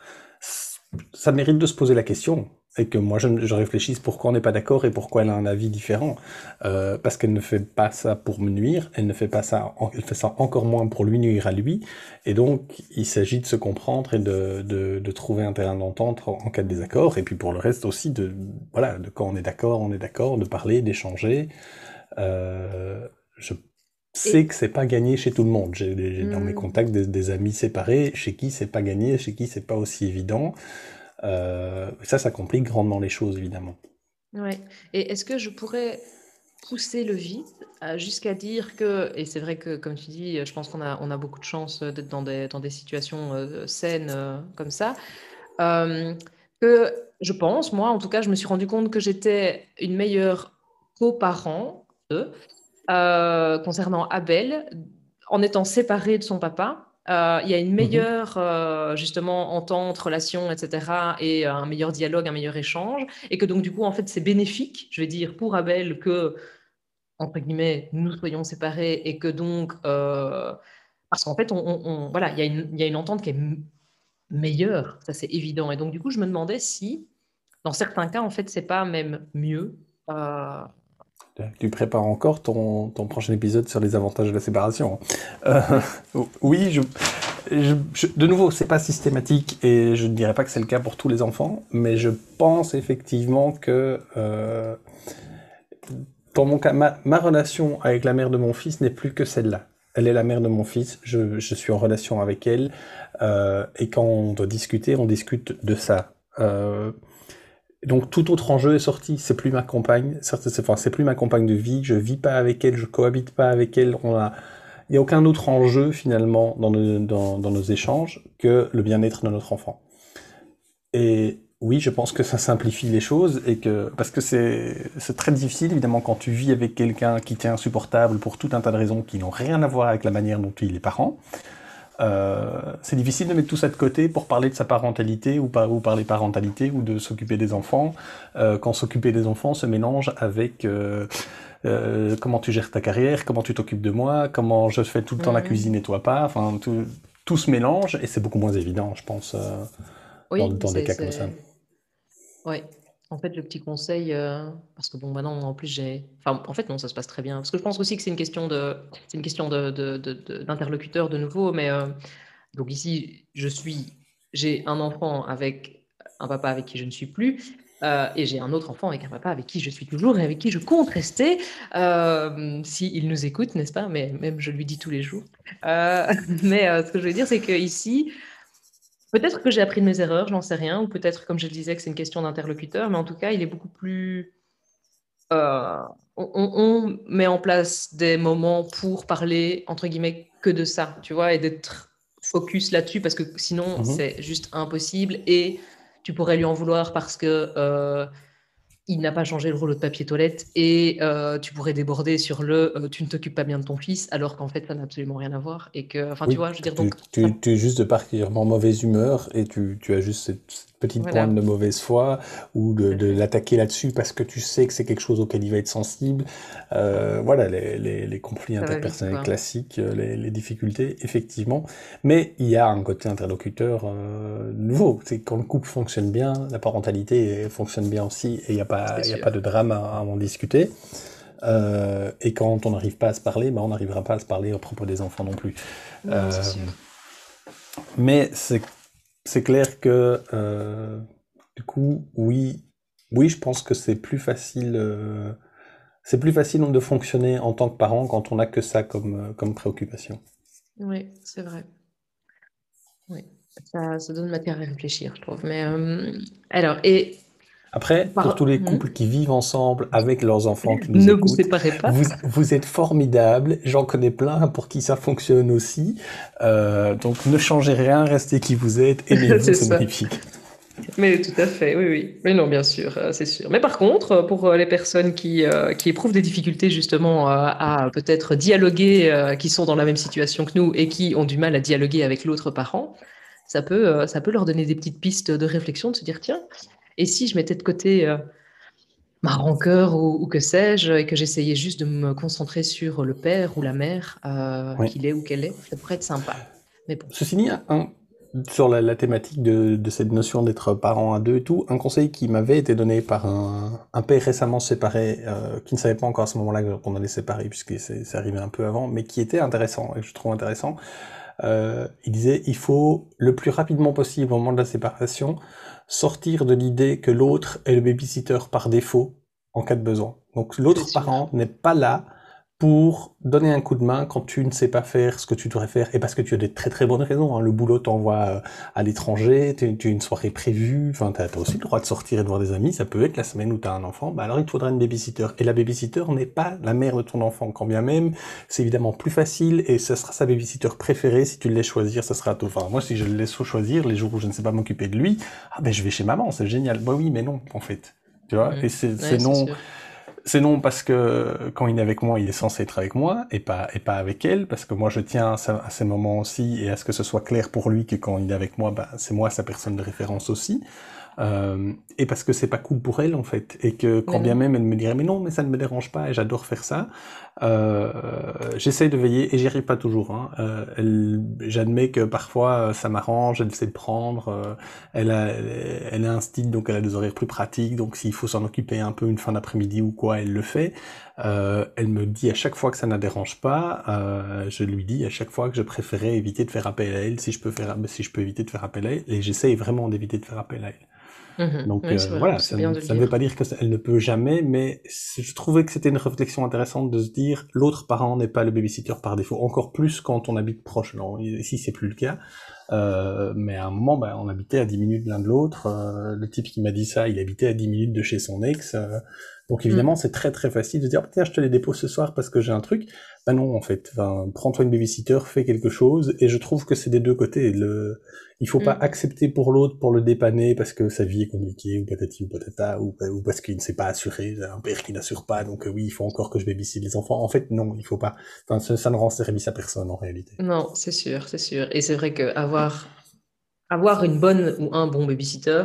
ça mérite de se poser la question et que moi je, je réfléchisse pourquoi on n'est pas d'accord et pourquoi elle a un avis différent. Euh, parce qu'elle ne fait pas ça pour me nuire, elle ne fait pas ça, elle fait ça encore moins pour lui nuire à lui. Et donc il s'agit de se comprendre et de, de, de trouver un terrain d'entente en, cas de désaccord. Et puis pour le reste aussi de voilà de quand on est d'accord, on est d'accord, de parler, d'échanger. Euh, je sais que c'est pas gagné chez tout le monde. J'ai dans mes hmm. contacts des, des, amis séparés chez qui c'est pas gagné, chez qui c'est pas aussi évident. Euh, ça, ça complique grandement les choses, évidemment. Ouais. Et est-ce que je pourrais pousser le vide jusqu'à dire que, et c'est vrai que, comme tu dis, je pense qu'on a, on a beaucoup de chance d'être dans des, dans des situations euh, saines euh, comme ça, que je pense, moi en tout cas, je me suis rendu compte que j'étais une meilleure coparent concernant Abel en étant séparée de son papa euh, il y a une mhm. meilleure euh, justement entente, relation, etc. et euh, un meilleur dialogue, un meilleur échange, et que donc du coup en fait c'est bénéfique, je vais dire pour Abel que entre guillemets nous soyons séparés et que donc parce qu'en fait on, voilà il y, a une, il y, a une entente qui est meilleure, ça c'est évident, et donc du coup je me demandais si dans certains cas en fait c'est pas même mieux. Tu prépares encore ton, prochain épisode sur les avantages de la séparation. Euh, oui, de nouveau, c'est pas systématique et je ne dirais pas que c'est le cas pour tous les enfants, mais je pense effectivement que euh, dans mon cas, ma, relation avec la mère de mon fils n'est plus que celle-là. Elle est la mère de mon fils, je, je suis en relation avec elle, euh, et quand on doit discuter, on discute de ça. Donc tout autre enjeu est sorti. C'est plus ma compagne. C'est plus ma compagne de vie. Je vis pas avec elle. Je cohabite pas avec elle. On il n'y a aucun autre enjeu finalement dans nos, échanges que le bien-être de notre enfant. Et oui, je pense que ça simplifie les choses et que parce que c'est très difficile évidemment quand tu vis avec quelqu'un qui t'est insupportable pour tout un tas de raisons qui n'ont rien à voir avec la manière dont tu es les parents. Euh, c'est difficile de mettre tout ça de côté pour parler de sa parentalité ou, par, ou parler parentalité ou de s'occuper des enfants, euh, quand s'occuper des enfants se mélange avec euh, comment tu gères ta carrière, comment tu t'occupes de moi, comment je fais tout le temps la cuisine et toi pas, enfin tout, tout se mélange et c'est beaucoup moins évident, je pense, dans, dans des cas comme ça. Oui, en fait, le petit conseil, euh, parce que bon, maintenant, en plus, j'ai. En fait, non, ça se passe très bien. Parce que je pense aussi que c'est une question de, c'est une question de, d'interlocuteur de, nouveau. Mais euh, donc ici, je suis, j'ai un enfant avec un papa avec qui je ne suis plus, euh, et j'ai un autre enfant avec un papa avec qui je suis toujours et avec qui je compte rester, s'il nous écoute, n'est-ce pas? Mais même je lui dis tous les jours. mais ce que je veux dire, c'est que ici, Peut-être que j'ai appris de mes erreurs, j'en sais rien, ou peut-être, comme je le disais, que c'est une question d'interlocuteur, mais en tout cas, il est beaucoup plus. Euh, on, met en place des moments pour parler, entre guillemets, que de ça, tu vois, et d'être focus là-dessus, parce que sinon, mhm. c'est juste impossible, et tu pourrais lui en vouloir parce que. Euh, il n'a pas changé le rouleau de papier toilette et euh, tu pourrais déborder sur le euh, tu ne t'occupes pas bien de ton fils alors qu'en fait ça n'a absolument rien à voir et que enfin tu vois je veux dire donc tu, es juste de particulièrement mauvaise humeur et tu, tu as juste cette petite pointe de mauvaise foi ou de, de l'attaquer là-dessus parce que tu sais que c'est quelque chose auquel il va être sensible. Euh, voilà les, les, les conflits interpersonnels classiques les, les, difficultés effectivement. Mais il y a un côté interlocuteur nouveau. C'est quand le couple fonctionne bien la parentalité fonctionne bien aussi et il n'y a pas a pas de drame à, en discuter. Euh, et quand on n'arrive pas à se parler, ben on n'arrivera pas à se parler au propos des enfants non plus. Euh, mais c'est clair que, euh, du coup, oui, oui, je pense que c'est plus facile. c'est plus facile de fonctionner en tant que parent quand on n'a que ça comme, comme préoccupation. Oui, c'est vrai. Oui, ça, ça, donne matière à réfléchir, je trouve. Mais alors, et après, pour tous les hmm. couples qui vivent ensemble avec leurs enfants qui nous ne vous séparez pas. Vous, êtes formidables. J'en connais plein pour qui ça fonctionne aussi. Euh, donc ne changez rien, restez qui vous êtes, aimez-vous, c'est magnifique. Mais tout à fait, oui, oui. Mais non, bien sûr, euh, c'est sûr. Mais par contre, pour euh, les personnes qui, qui éprouvent des difficultés justement à peut-être dialoguer, qui sont dans la même situation que nous et qui ont du mal à dialoguer avec l'autre parent, ça peut, ça peut leur donner des petites pistes de réflexion, de se dire, tiens, et si je mettais de côté euh, ma rancœur ou, que sais-je, et que j'essayais juste de me concentrer sur le père ou la mère, euh, qu'il est ou qu'elle est, ça pourrait être sympa. Mais bon. Ceci dit, sur la, thématique de, cette notion d'être parent à deux et tout, un conseil qui m'avait été donné par un, père récemment séparé, euh, qui ne savait pas encore à ce moment-là qu'on allait séparer, puisque c'est arrivé un peu avant, mais qui était intéressant, et que je trouve intéressant. il disait, il faut le plus rapidement possible au moment de la séparation, sortir de l'idée que l'autre est le babysitter par défaut en cas de besoin. Donc l'autre parent n'est pas là pour donner un coup de main quand tu ne sais pas faire ce que tu devrais faire et parce que tu as des très très bonnes raisons. Hein. Le boulot t'envoie euh, à l'étranger, tu as une soirée prévue, enfin tu as, aussi le droit de sortir et de voir des amis, ça peut être la semaine où tu as un enfant, bah alors il te faudra une babysitter. Et la babysitter n'est pas la mère de ton enfant, quand bien même c'est évidemment plus facile et ce sera sa babysitter préférée si tu le laisses choisir, ça sera tout. Enfin moi si je le laisse choisir les jours où je ne sais pas m'occuper de lui, ah ben je vais chez maman, c'est génial. Bah oui mais non en fait. Tu vois, et c'est non, c'est non parce que quand il est avec moi, il est censé être avec moi et pas et pas avec elle, parce que moi je tiens à, ces moments aussi et à ce que ce soit clair pour lui que quand il est avec moi, bah, c'est moi sa personne de référence aussi. Euh, et parce que c'est pas cool pour elle en fait, et que quand bien même elle me dirait mais non mais ça ne me dérange pas et j'adore faire ça, euh, j'essaie de veiller et j'y arrive pas toujours. Hein. Euh, J'admets que parfois ça m'arrange, elle sait prendre, euh, elle a, elle a un style donc elle a des horaires plus pratiques, donc s'il faut s'en occuper un peu une fin d'après-midi ou quoi, elle le fait. Euh, elle me dit à chaque fois que ça ne dérange pas, euh, je lui dis à chaque fois que je préférais éviter de faire appel à elle si je peux faire si je peux éviter de faire appel à elle et j'essaie vraiment d'éviter de faire appel à elle. Mmh Donc euh, voilà, ça, ne veut pas dire qu'elle ne peut jamais, mais je trouvais que c'était une réflexion intéressante de se dire l'autre parent n'est pas le babysitter par défaut, encore plus quand on habite proche. Non, ici c'est plus le cas. Euh, mais à un moment, bah, on habitait à 10 minutes l'un de l'autre. Euh, le type qui m'a dit ça, il habitait à 10 minutes de chez son ex. Donc mmh. évidemment, c'est très très facile de dire tiens, je te les dépose ce soir parce que j'ai un truc. Ben non, en fait, enfin, prends-toi une babysitter, fais quelque chose. Et je trouve que c'est des deux côtés. Le, il faut pas mm. accepter pour l'autre pour le dépanner parce que sa vie est compliquée ou patati ou patata ou, ou parce qu'il ne s'est pas assuré, un père qui n'assure pas, donc euh, oui, il faut encore que je babysitte les enfants. En fait, non, il faut pas. Enfin, ça, ne rend service à personne en réalité. Non, c'est sûr, c'est sûr. Et c'est vrai que avoir avoir une bonne ou un bon babysitter,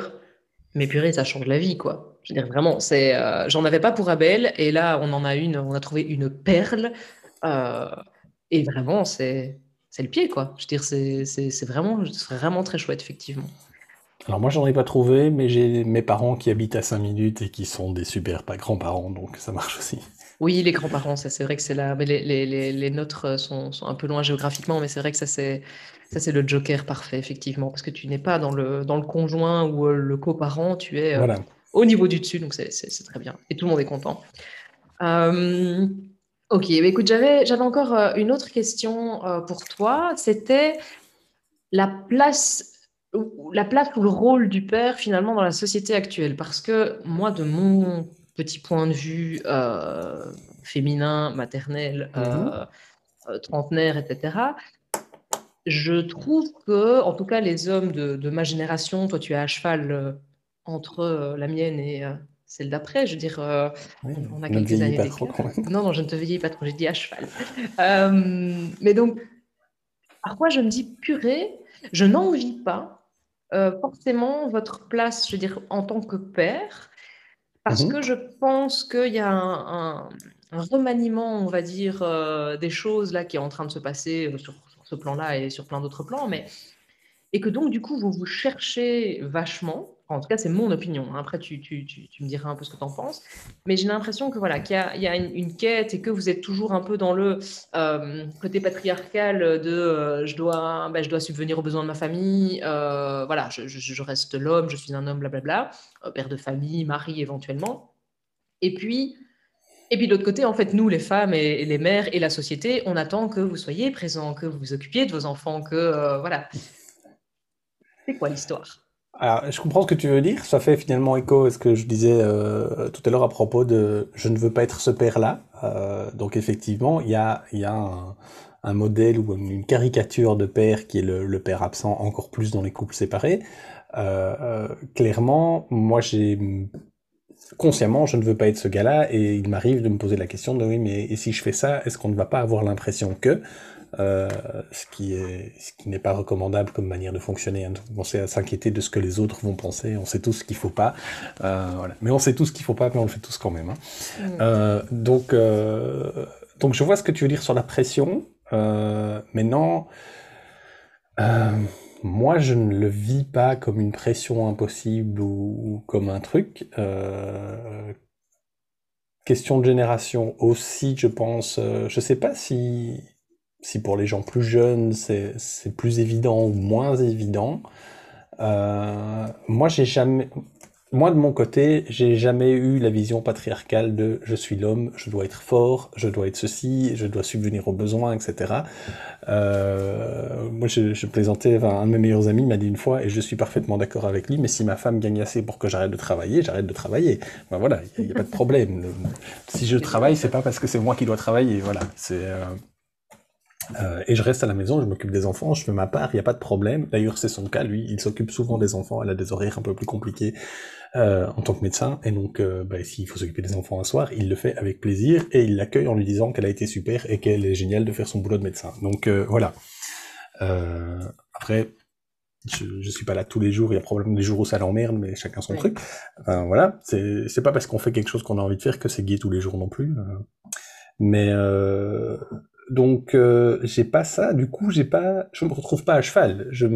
mais purée, ça change la vie, quoi. Je veux dire vraiment, c'est, euh, j'en avais pas pour Abel, et là, on en a une, on a trouvé une perle, euh, et vraiment, c'est c'est le pied, quoi. Je veux dire, c'est vraiment, vraiment très chouette, effectivement. Alors moi, j'en ai pas trouvé, mais j'ai mes parents qui habitent à 5 minutes et qui sont des super pas grands-parents, donc ça marche aussi. Oui, les grands-parents, ça c'est vrai que c'est là. Mais les, les, les, nôtres sont, sont, un peu loin géographiquement, mais c'est vrai que ça c'est ça c'est le joker parfait, effectivement, parce que tu n'es pas dans le, dans le conjoint ou euh, le coparent, tu es euh, au niveau du dessus, donc c'est très bien. Et tout le monde est content. Euh, Ok, bah, écoute, j'avais, encore euh, une autre question euh, pour toi. C'était la place, la place ou le rôle du père finalement dans la société actuelle. Parce que moi, de mon petit point de vue euh, féminin, maternel, mmh trentenaire, etc., je trouve que, en tout cas, les hommes de, de ma génération, toi tu es à cheval entre la mienne et celle d'après. Je veux dire, euh, on, a quelques années Non, non, je ne te vieillis pas trop, j'ai dit à cheval. Euh, mais donc, parfois, je me dis, purée, je n'envie pas euh, forcément votre place, je veux dire, en tant que père, parce mhm. que je pense qu'il y a un, remaniement, on va dire, des choses là qui est en train de se passer sur, sur ce plan-là et sur plein d'autres plans, mais et que donc, du coup, vous vous cherchez vachement. En tout cas, c'est mon opinion. Hein. Après, tu, me diras un peu ce que tu en penses. Mais j'ai l'impression que voilà, qu'il y a, une, quête et que vous êtes toujours un peu dans le euh, côté patriarcal de euh, je, dois, ben, je dois subvenir aux besoins de ma famille. Euh, voilà, je, je, reste l'homme, je suis un homme, blablabla. père de famille, mari éventuellement. Et puis, et puis de l'autre côté, en fait, nous, les femmes et, les mères et la société, on attend que vous soyez présents, que vous vous occupiez de vos enfants, que voilà. C'est quoi l'histoire? Alors, je comprends ce que tu veux dire. Ça fait finalement écho à ce que je disais euh, tout à l'heure à propos de je ne veux pas être ce père-là. Euh, donc effectivement, il y a, y a un, modèle ou une caricature de père qui est le, père absent, encore plus dans les couples séparés. Euh, clairement, moi j'ai consciemment, je ne veux pas être ce gars-là, et il m'arrive de me poser la question de oui, mais et si je fais ça, est-ce qu'on ne va pas avoir l'impression que euh, ce qui est ce qui n'est pas recommandable comme manière de fonctionner. Hein. On sait à s'inquiéter de ce que les autres vont penser. On sait tous ce qu'il faut pas. Euh, voilà. Mais on sait tous ce qu'il faut pas, mais on le fait tous quand même. Hein. Mm. Euh, donc euh, donc je vois ce que tu veux dire sur la pression. Euh, maintenant. Moi, je ne le vis pas comme une pression impossible ou, ou comme un truc. Euh, question de génération aussi, je pense. je sais pas si si pour les gens plus jeunes c'est plus évident ou moins évident. Euh, moi, j'ai jamais, moi de mon côté, j'ai jamais eu la vision patriarcale de je suis l'homme, je dois être fort, je dois être ceci, je dois subvenir aux besoins, etc. Euh, moi, je, je plaisantais, enfin, un de mes meilleurs amis m'a dit une fois, et je suis parfaitement d'accord avec lui, mais si ma femme gagne assez pour que j'arrête de travailler, j'arrête de travailler. Ben voilà, il n'y a, pas de problème. si je travaille, c'est pas parce que c'est moi qui dois travailler. Voilà, c'est. Euh, euh, et je reste à la maison, je m'occupe des enfants, je fais ma part, il n'y a pas de problème. D'ailleurs, c'est son cas, lui, il s'occupe souvent des enfants, elle a des horaires un peu plus compliqués euh, en tant que médecin, et donc euh, bah, s'il faut s'occuper des enfants un soir, il le fait avec plaisir, et il l'accueille en lui disant qu'elle a été super et qu'elle est géniale de faire son boulot de médecin. Donc euh, voilà. Euh, après, je, je suis pas là tous les jours, il y a probablement des jours où ça l'emmerde, mais chacun son truc. Enfin, voilà, c'est pas parce qu'on fait quelque chose qu'on a envie de faire que c'est gay tous les jours non plus. Mais euh, donc euh, j'ai pas ça. Du coup, j'ai pas, je me retrouve pas à cheval. Je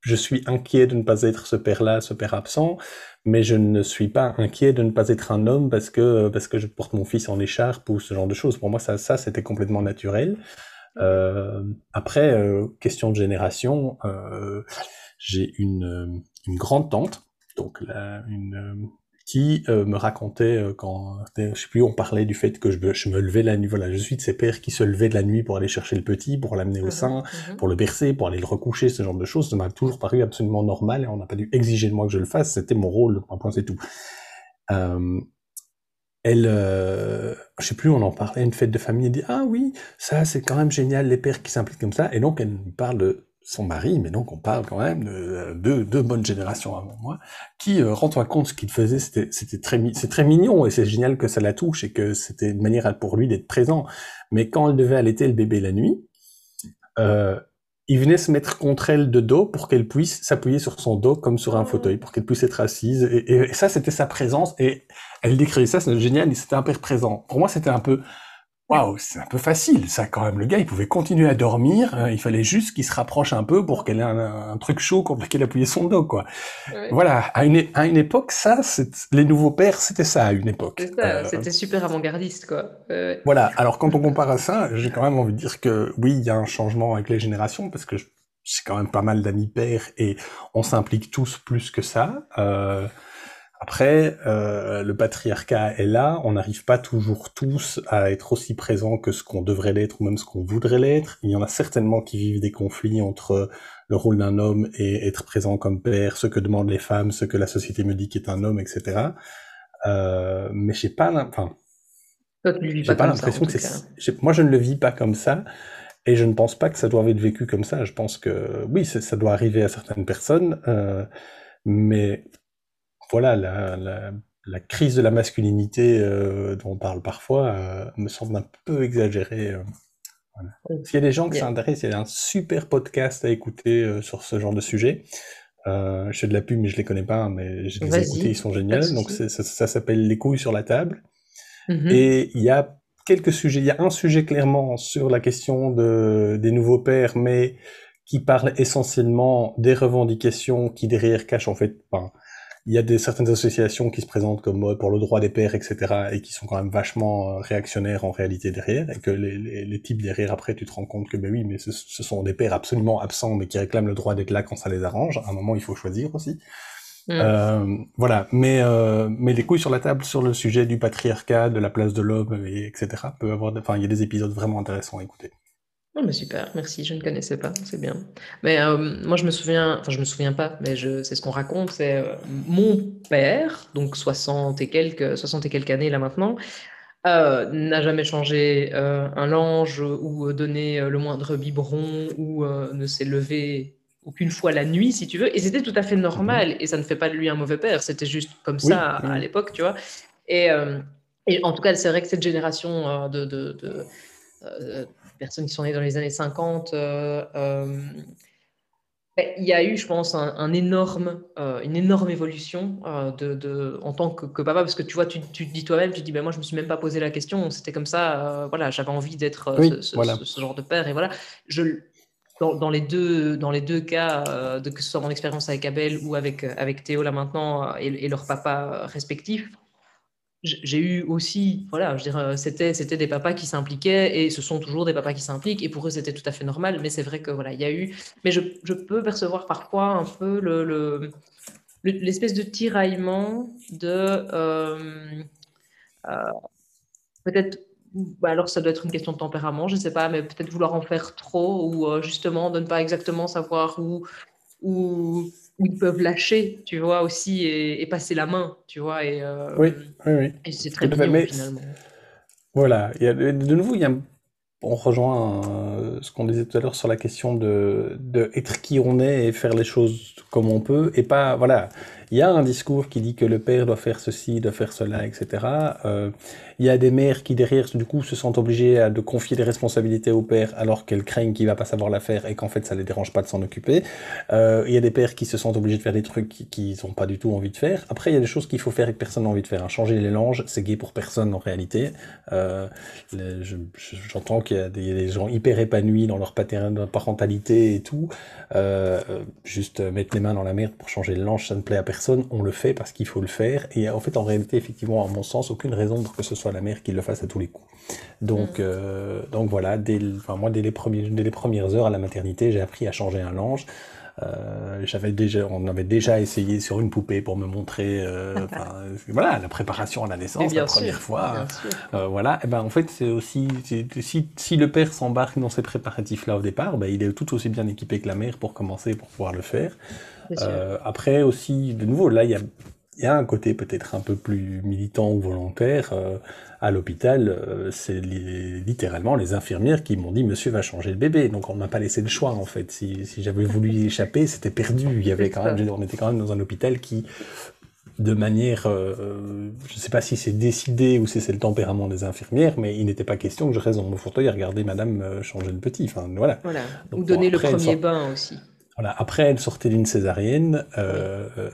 je suis inquiet de ne pas être ce père-là, ce père absent, mais je ne suis pas inquiet de ne pas être un homme parce que parce que je porte mon fils en écharpe ou ce genre de choses. Pour moi, ça, ça c'était complètement naturel. Euh, après, euh, question de génération, j'ai une, une grande tante, donc là, une, qui euh, me racontait euh, quand, je sais plus, on parlait du fait que je, je, me levais la nuit. Voilà, je suis de ces pères qui se levaient de la nuit pour aller chercher le petit, pour l'amener au mhm, sein, mhm. pour le bercer, pour aller le recoucher, ce genre de choses. Ça m'a toujours paru absolument normal et on n'a pas dû exiger de moi que je le fasse. C'était mon rôle. Un point, c'est tout. Euh, elle, euh, je sais plus, on en parlait, une fête de famille, elle dit ah oui, ça c'est quand même génial les pères qui s'impliquent comme ça, et donc elle me parle de son mari, mais donc on parle quand même de deux, bonnes générations avant moi, qui, euh, rends-toi compte, ce qu'il faisait, c'était, très, c'est très mignon et c'est génial que ça la touche et que c'était une manière pour lui d'être présent. Mais quand elle devait allaiter le bébé la nuit, euh, il venait se mettre contre elle de dos pour qu'elle puisse s'appuyer sur son dos comme sur un oh. fauteuil, pour qu'elle puisse être assise. Et, et ça, c'était sa présence. Et elle décrivait ça, c'était génial, c'était un père présent. Pour moi, c'était un peu, Waouh, c'est un peu facile, ça quand même. Le gars, il pouvait continuer à dormir. Hein, il fallait juste qu'il se rapproche un peu pour qu'elle ait un, truc chaud contre lequel appuyer son dos, quoi. Voilà. À une, à une époque, ça, les nouveaux pères, c'était ça à une époque. Euh, c'était super avant-gardiste, quoi. Voilà. Alors quand on compare à ça, j'ai quand même envie de dire que oui, il y a un changement avec les générations parce que j'ai quand même pas mal d'amis pères et on s'implique tous plus que ça. Euh, après, euh, le patriarcat est là, on n'arrive pas toujours tous à être aussi présents que ce qu'on devrait l'être ou même ce qu'on voudrait l'être. Il y en a certainement qui vivent des conflits entre le rôle d'un homme et être présent comme père, ce que demandent les femmes, ce que la société me dit qu'est un homme, etc. Euh, mais j'ai pas, enfin, j'ai pas l'impression que c'est. Moi, je ne le vis pas comme ça. Et je ne pense pas que ça doit être vécu comme ça. Je pense que oui, ça doit arriver à certaines personnes, euh, mais voilà, la, la crise de la masculinité dont on parle parfois me semble un peu exagérée. S'il y a des gens qui s'intéressent, il y a un super podcast à écouter sur ce genre de sujet. je fais de la pub, mais je les connais pas, mais je les ai écoutés, ils sont géniaux. Donc ça, ça s'appelle Les couilles sur la table. Mmh Et il y a quelques sujets. Il y a un sujet clairement sur la question de, des nouveaux pères, mais qui parle essentiellement des revendications qui derrière cachent en fait. Enfin, il y a des certaines associations qui se présentent comme euh, pour le droit des pères, etc., et qui sont quand même vachement euh, réactionnaires en réalité derrière, et que les, les, les types derrière après, tu te rends compte que ben oui, mais ce, ce sont des pères absolument absents, mais qui réclament le droit d'être là quand ça les arrange. À un moment, il faut choisir aussi. Mm. Euh, voilà, mais euh, mais les couilles sur la table sur le sujet du patriarcat, de la place de l'homme, etc. Peut avoir, enfin, il y a des épisodes vraiment intéressants à écouter. Oh, mais super, merci, je ne connaissais pas, c'est bien. Mais euh, moi, je me souviens, enfin, je me souviens pas, mais je, c'est ce qu'on raconte, c'est euh, mon père, donc 60 et quelques, 60 et quelques années là maintenant, euh, n'a jamais changé un linge ou donné le moindre biberon ou ne s'est levé aucune fois la nuit, si tu veux. Et c'était tout à fait normal. Mhm. Et ça ne fait pas de lui un mauvais père. C'était juste comme ça à l'époque, tu vois. Et, et, en tout cas, c'est vrai que cette génération de, de, de euh, personnes qui sont nées dans les années 50, ben, il y a eu, je pense, un, énorme, une énorme évolution de, de, en tant que, papa, parce que tu vois, tu, tu te dis toi-même, tu te dis, ben, moi, je me suis même pas posé la question, c'était comme ça, voilà, j'avais envie d'être ce, ce, genre de père, et voilà, je, dans, les deux, dans les deux cas, euh, de, que ce soit mon expérience avec Abel ou avec, euh, avec Théo là maintenant euh, et, leur papa respectif, j'ai eu aussi, voilà, je dirais, c'était, c'était des papas qui s'impliquaient et ce sont toujours des papas qui s'impliquent et pour eux c'était tout à fait normal, mais c'est vrai que voilà, il y a eu, mais je, je peux percevoir parfois un peu le, le, l'espèce de tiraillement de peut-être bah, alors ça doit être une question de tempérament, je ne sais pas, mais peut-être vouloir en faire trop ou euh, justement de ne pas exactement savoir où, où, ils peuvent lâcher, tu vois, aussi et, passer la main, tu vois. Et, euh, oui, oui, oui. Et c'est très bien finalement. Voilà, il y a, de nouveau, il y a, on rejoint euh, ce qu'on disait tout à l'heure sur la question de, de être qui on est et faire les choses comme on peut et pas, voilà, il y a un discours qui dit que le père doit faire ceci, doit faire cela, etc. Euh, il y a des mères qui derrière, du coup, se sentent obligées à, de confier des responsabilités au père alors qu'elles craignent qu'il va pas savoir la faire et qu'en fait ça les dérange pas de s'en occuper. Euh, il y a des pères qui se sentent obligés de faire des trucs qu'ils n'ont pas du tout envie de faire. Après, il y a des choses qu'il faut faire et que personne n'a envie de faire. Hein. Changer les langes, c'est gay pour personne en réalité. Euh, J'entends qu'il y, a des gens hyper épanouis dans leur parentalité et tout. Euh, juste mettre les mains dans la merde pour changer le linge, ça ne plaît à personne. On le fait parce qu'il faut le faire. Et en fait, en réalité, effectivement, à mon sens, aucune raison pour que ce soit la mère qui le fasse à tous les coups. Donc, mm. euh, donc voilà, dès, enfin, moi, dès les, premiers, dès les premières heures à la maternité, j'ai appris à changer un linge. Euh, j'avais déjà, on avait déjà essayé sur une poupée pour me montrer, euh, voilà, la préparation à la naissance, la première fois. Euh, voilà, et ben en fait c'est aussi, si, si le père s'embarque dans ces préparatifs-là au départ, ben, il est tout aussi bien équipé que la mère pour commencer, pour pouvoir le faire. Après aussi, de nouveau, là il y a il y a un côté peut-être un peu plus militant ou volontaire. Euh, à l'hôpital, euh, c'est littéralement les infirmières qui m'ont dit Monsieur va changer le bébé. Donc on m'a pas laissé le choix en fait. Si, si j'avais voulu y échapper, c'était perdu. Il y avait quand même, on était quand même dans un hôpital qui, de manière, euh, je ne sais pas si c'est décidé ou si c'est le tempérament des infirmières, mais il n'était pas question que je reste dans mon fauteuil à regarder Madame changer le petit. Enfin voilà. voilà. ou donner le premier bain aussi. Voilà. Après, elle sortait d'une césarienne. Euh,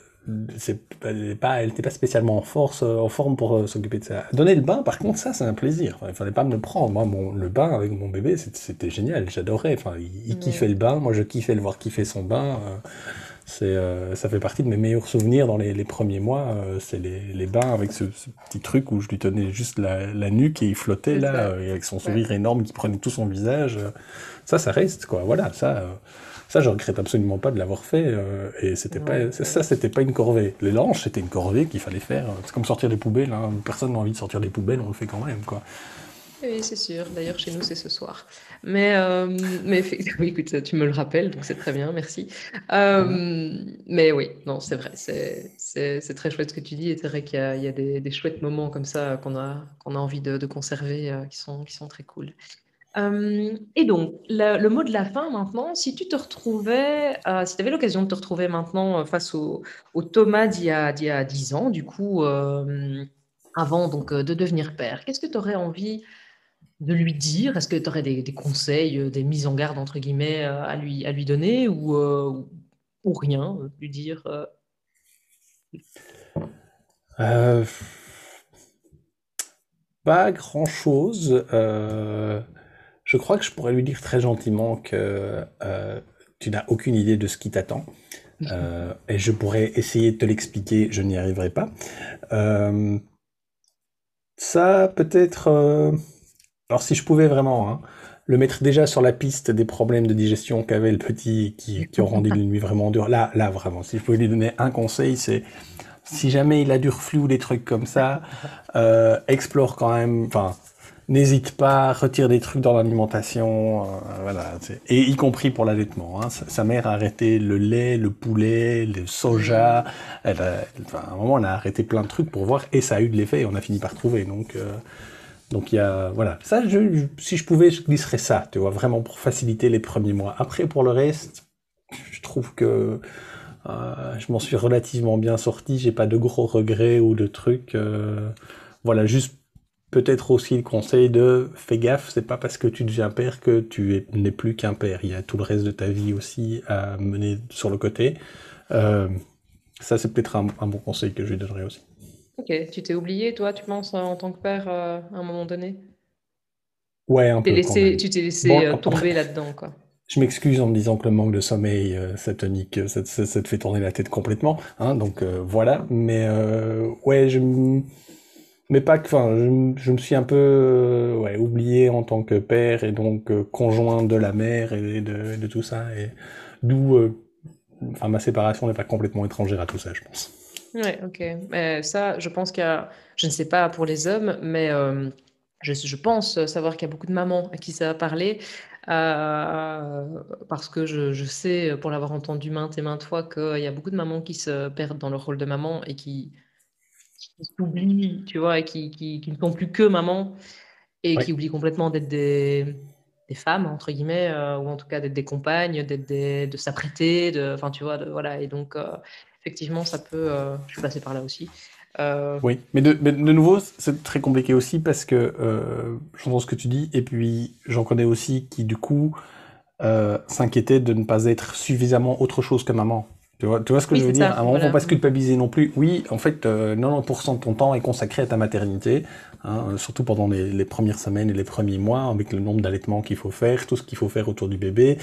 c'est elle n'était pas spécialement en force en forme pour euh, s'occuper de ça. Donner le bain par contre ça c'est un plaisir. Enfin, il fallait pas me le prendre. Moi mon, le bain avec mon bébé c'était génial. J'adorais. Enfin il, kiffait le bain. Moi je kiffais le voir kiffer son bain. Euh, c'est euh, ça fait partie de mes meilleurs souvenirs dans les, les premiers mois. C'est les, les, bains avec ce, petit truc où je lui tenais juste la, la nuque et il flottait là avec son sourire énorme qui prenait tout son visage. Ça ça reste quoi. Voilà ça ça, je regrette absolument pas de l'avoir fait. Euh, et c'était pas, ça, c'était pas une corvée. Les langes, c'était une corvée qu'il fallait faire. C'est comme sortir des poubelles. Hein. Personne n'a envie de sortir des poubelles, on le fait quand même, quoi. Oui, c'est sûr. D'ailleurs, chez nous, c'est ce soir. Mais, euh, mais oui, écoute, tu me le rappelles, donc c'est très bien, merci. Euh, mais oui, non, c'est vrai, c'est très chouette ce que tu dis. Et c'est vrai qu'il y a, des, chouettes moments comme ça qu'on a, qu'on a envie de, conserver, qui, sont, qui sont très cool. Et donc, le, mot de la fin maintenant, si tu te retrouvais, si tu avais l'occasion de te retrouver maintenant face au, Thomas d'il y, a, 10 ans, du coup, avant donc, de devenir père, qu'est-ce que tu aurais envie de lui dire? Est-ce que tu aurais des, conseils, des mises en garde, entre guillemets, à lui, à lui donner ou, ou rien, lui dire euh, pas grand-chose. Euh, je crois que je pourrais lui dire très gentiment que euh, tu n'as aucune idée de ce qui t'attend. et je pourrais essayer de te l'expliquer, je n'y arriverai pas. ça, peut-être... alors si je pouvais vraiment, hein, le mettre déjà sur la piste des problèmes de digestion qu'avait le petit qui, qui ont rendu une nuit vraiment dure. Là, là, vraiment, si je pouvais lui donner un conseil, c'est si jamais il a du reflux ou des trucs comme ça, euh, explore quand même, enfin, n'hésite pas, retire des trucs dans l'alimentation, euh, voilà, et y compris pour l'allaitement. Hein. Sa, mère a arrêté le lait, le poulet, le soja, elle enfin, à un moment, elle a arrêté plein de trucs pour voir, et ça a eu de l'effet, et on a fini par trouver, donc... Euh, donc il y a, voilà, ça, je, si je pouvais, je glisserais ça, tu vois, vraiment pour faciliter les premiers mois. Après, pour le reste, je trouve que euh, je m'en suis relativement bien sorti, j'ai pas de gros regrets ou de trucs. Voilà, juste peut-être aussi le conseil de fais gaffe, c'est pas parce que tu deviens père que tu n'es plus qu'un père. Il y a tout le reste de ta vie aussi à mener sur le côté. Euh, ça, c'est peut-être un, bon conseil que je lui donnerais aussi. Ok, tu t'es oublié, toi, tu penses, en tant que père, à un moment donné? Ouais, un peu. Laissé, tu t'es laissé tomber là-dedans, quoi. Je m'excuse en me disant que le manque de sommeil, euh, ça, te ça, te fait tourner la tête complètement. Hein, donc euh, voilà. Mais euh, ouais, je mais pas que. Enfin, je, je, me suis un peu ouais, oublié en tant que père et donc conjoint de la mère et de, de tout ça. Et d'où, enfin, ma séparation n'est pas complètement étrangère à tout ça, je pense. Ouais, ok. Mais ça, je pense qu'il y a, je ne sais pas pour les hommes, mais je, je, pense savoir qu'il y a beaucoup de mamans à qui ça va parler. Euh, parce que je, sais, pour l'avoir entendu maintes et maintes fois, qu'il y a beaucoup de mamans qui se perdent dans leur rôle de maman et qui, s'oublient, tu vois, et qui, qui, ne sont plus que maman et qui oublient complètement d'être des, des, femmes, entre guillemets, euh, ou en tout cas d'être des compagnes, d'être de s'apprêter, de, enfin, tu vois, de, voilà. Et donc, euh, effectivement, ça peut, je suis passée par là aussi. Euh, oui, mais de, de nouveau, c'est très compliqué aussi parce que euh, j'entends ce que tu dis, et puis j'en connais aussi qui, du coup, euh, s'inquiétaient de ne pas être suffisamment autre chose que maman. Tu vois, tu vois ce que je veux dire À un moment, faut pas se culpabiliser non plus. Oui, en fait, 90% euh, de ton temps est consacré à ta maternité, hein, surtout pendant les, les, premières semaines et les premiers mois, avec le nombre d'allaitements qu'il faut faire, tout ce qu'il faut faire autour du bébé.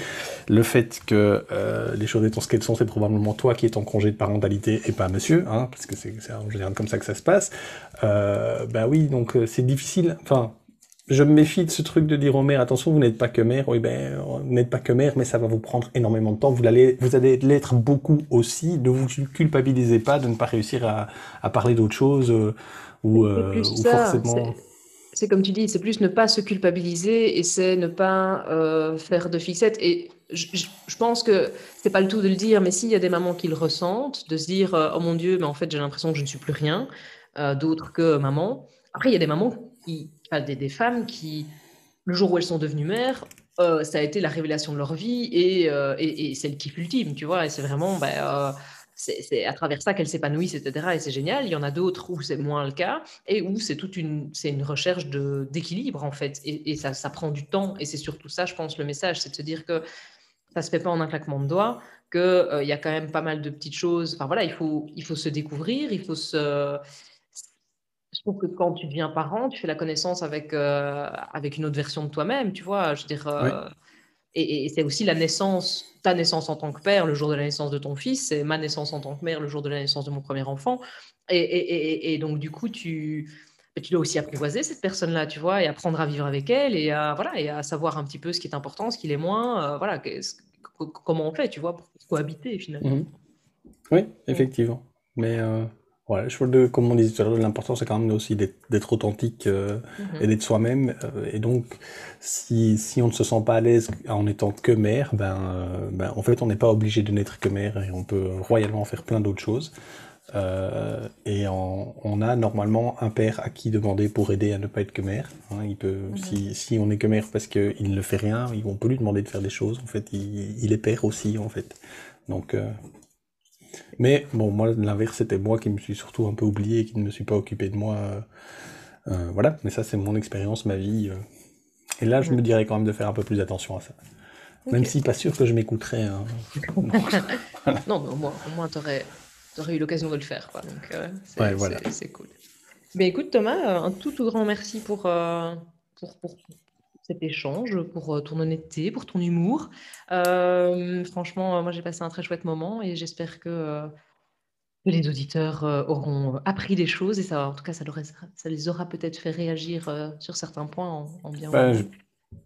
Le fait que euh, les choses étant ce qu'elles sont, c'est probablement toi qui es en congé de parentalité et pas monsieur, hein, parce que c'est en général comme ça que ça se passe. Euh, bah oui, donc euh, c'est difficile. Enfin, je me méfie de ce truc de dire aux mères, attention, vous n'êtes pas que mère, oui, ben, vous n'êtes pas que mère, mais ça va vous prendre énormément de temps, vous allez, vous allez l'être beaucoup aussi, ne vous culpabilisez pas de ne pas réussir à, à parler d'autre chose, euh, ou, euh, ou forcément... C'est comme tu dis, c'est plus ne pas se culpabiliser et c'est ne pas euh, faire de fixette. Et je, je, pense que c'est pas le tout de le dire, mais s'il y a des mamans qui le ressentent, de se dire oh mon Dieu, mais en fait j'ai l'impression que je ne suis plus rien d'autre que maman. Après, il y a des mamans qui, des, femmes qui, le jour où elles sont devenues mères, euh, ça a été la révélation de leur vie et, euh, et, c'est le kiff ultime, tu vois. Et c'est vraiment, bah, euh, c'est à travers ça qu'elles s'épanouissent, etc. Et c'est génial. Il y en a d'autres où c'est moins le cas et où c'est toute une, c'est une recherche d'équilibre en fait. Et, ça, ça, prend du temps. Et c'est surtout ça, je pense, le message, c'est de se dire que ça se fait pas en un claquement de doigts, qu'il il y a quand même pas mal de petites choses. Enfin voilà, il faut, il faut se découvrir, il faut se trouve que quand tu deviens parent, tu fais la connaissance avec, euh, avec une autre version de toi-même, tu vois. Je veux dire, euh, et, c'est aussi la naissance, ta naissance en tant que père, le jour de la naissance de ton fils, c'est ma naissance en tant que mère, le jour de la naissance de mon premier enfant. Et, et donc, du coup, tu, tu dois aussi apprivoiser cette personne-là, tu vois, et apprendre à vivre avec elle, et à, voilà, et à savoir un petit peu ce qui est important, ce qui l'est moins, euh, voilà, comment on fait, tu vois, pour cohabiter finalement. Mmh oui, effectivement. Mais Ouais, je de, comme on disait tout à l'heure, l'important c'est quand même aussi d'être authentique euh, mhm. et d'être soi-même. Euh, et donc, si, si on ne se sent pas à l'aise en étant que mère, ben, euh, ben en fait on n'est pas obligé de n'être que mère et on peut royalement faire plein d'autres choses. Et on a normalement un père à qui demander pour aider à ne pas être que mère. Hein. il peut, mhm. si, si, on est que mère parce qu'il ne fait rien, on peut lui demander de faire des choses. En fait, il, est père aussi, en fait. Donc, mais bon, moi, l'inverse, c'était moi qui me suis surtout un peu oublié et qui ne me suis pas occupé de moi. Euh, voilà, mais ça, c'est mon expérience, ma vie. Et là, je me dirais quand même de faire un peu plus attention à ça. Même si pas sûr que je m'écouterais. Hein. non, mais au moins, au moins tu aurais, eu l'occasion de le faire. Quoi. Donc, euh, c'est cool. Mais écoute, Thomas, euh, un tout, tout grand merci pour, euh, pour, pour, cet échange, pour ton honnêteté, pour ton humour. franchement, moi, j'ai passé un très chouette moment et j'espère que les auditeurs auront appris des choses et ça, en tout cas, ça, ça les aura peut-être fait réagir sur certains points en, bien ou en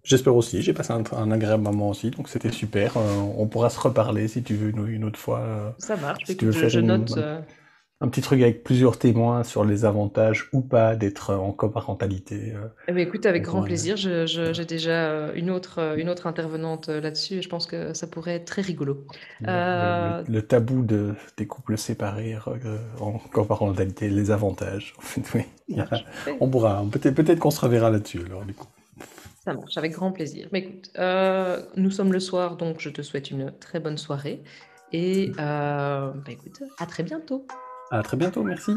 J'espère aussi, j'ai passé un, agréable moment aussi, donc c'était super. Euh, on pourra se reparler si tu veux une, autre fois. Euh, Ça marche, si tu veux faire je note. Euh. Un petit truc avec plusieurs témoins sur les avantages ou pas d'être en coparentalité. Eh ben, écoute, avec grand plaisir. J'ai déjà une autre, une autre intervenante là-dessus et je pense que ça pourrait être très rigolo. Le, tabou de, des couples séparés en coparentalité, les avantages. En fait, oui. on pourra, peut-être peut qu'on se reverra là-dessus alors du coup. Ça marche, avec grand plaisir. Mais écoute, euh, nous sommes le soir, donc je te souhaite une très bonne soirée. Et euh, bah écoute, à très bientôt. À très bientôt, merci.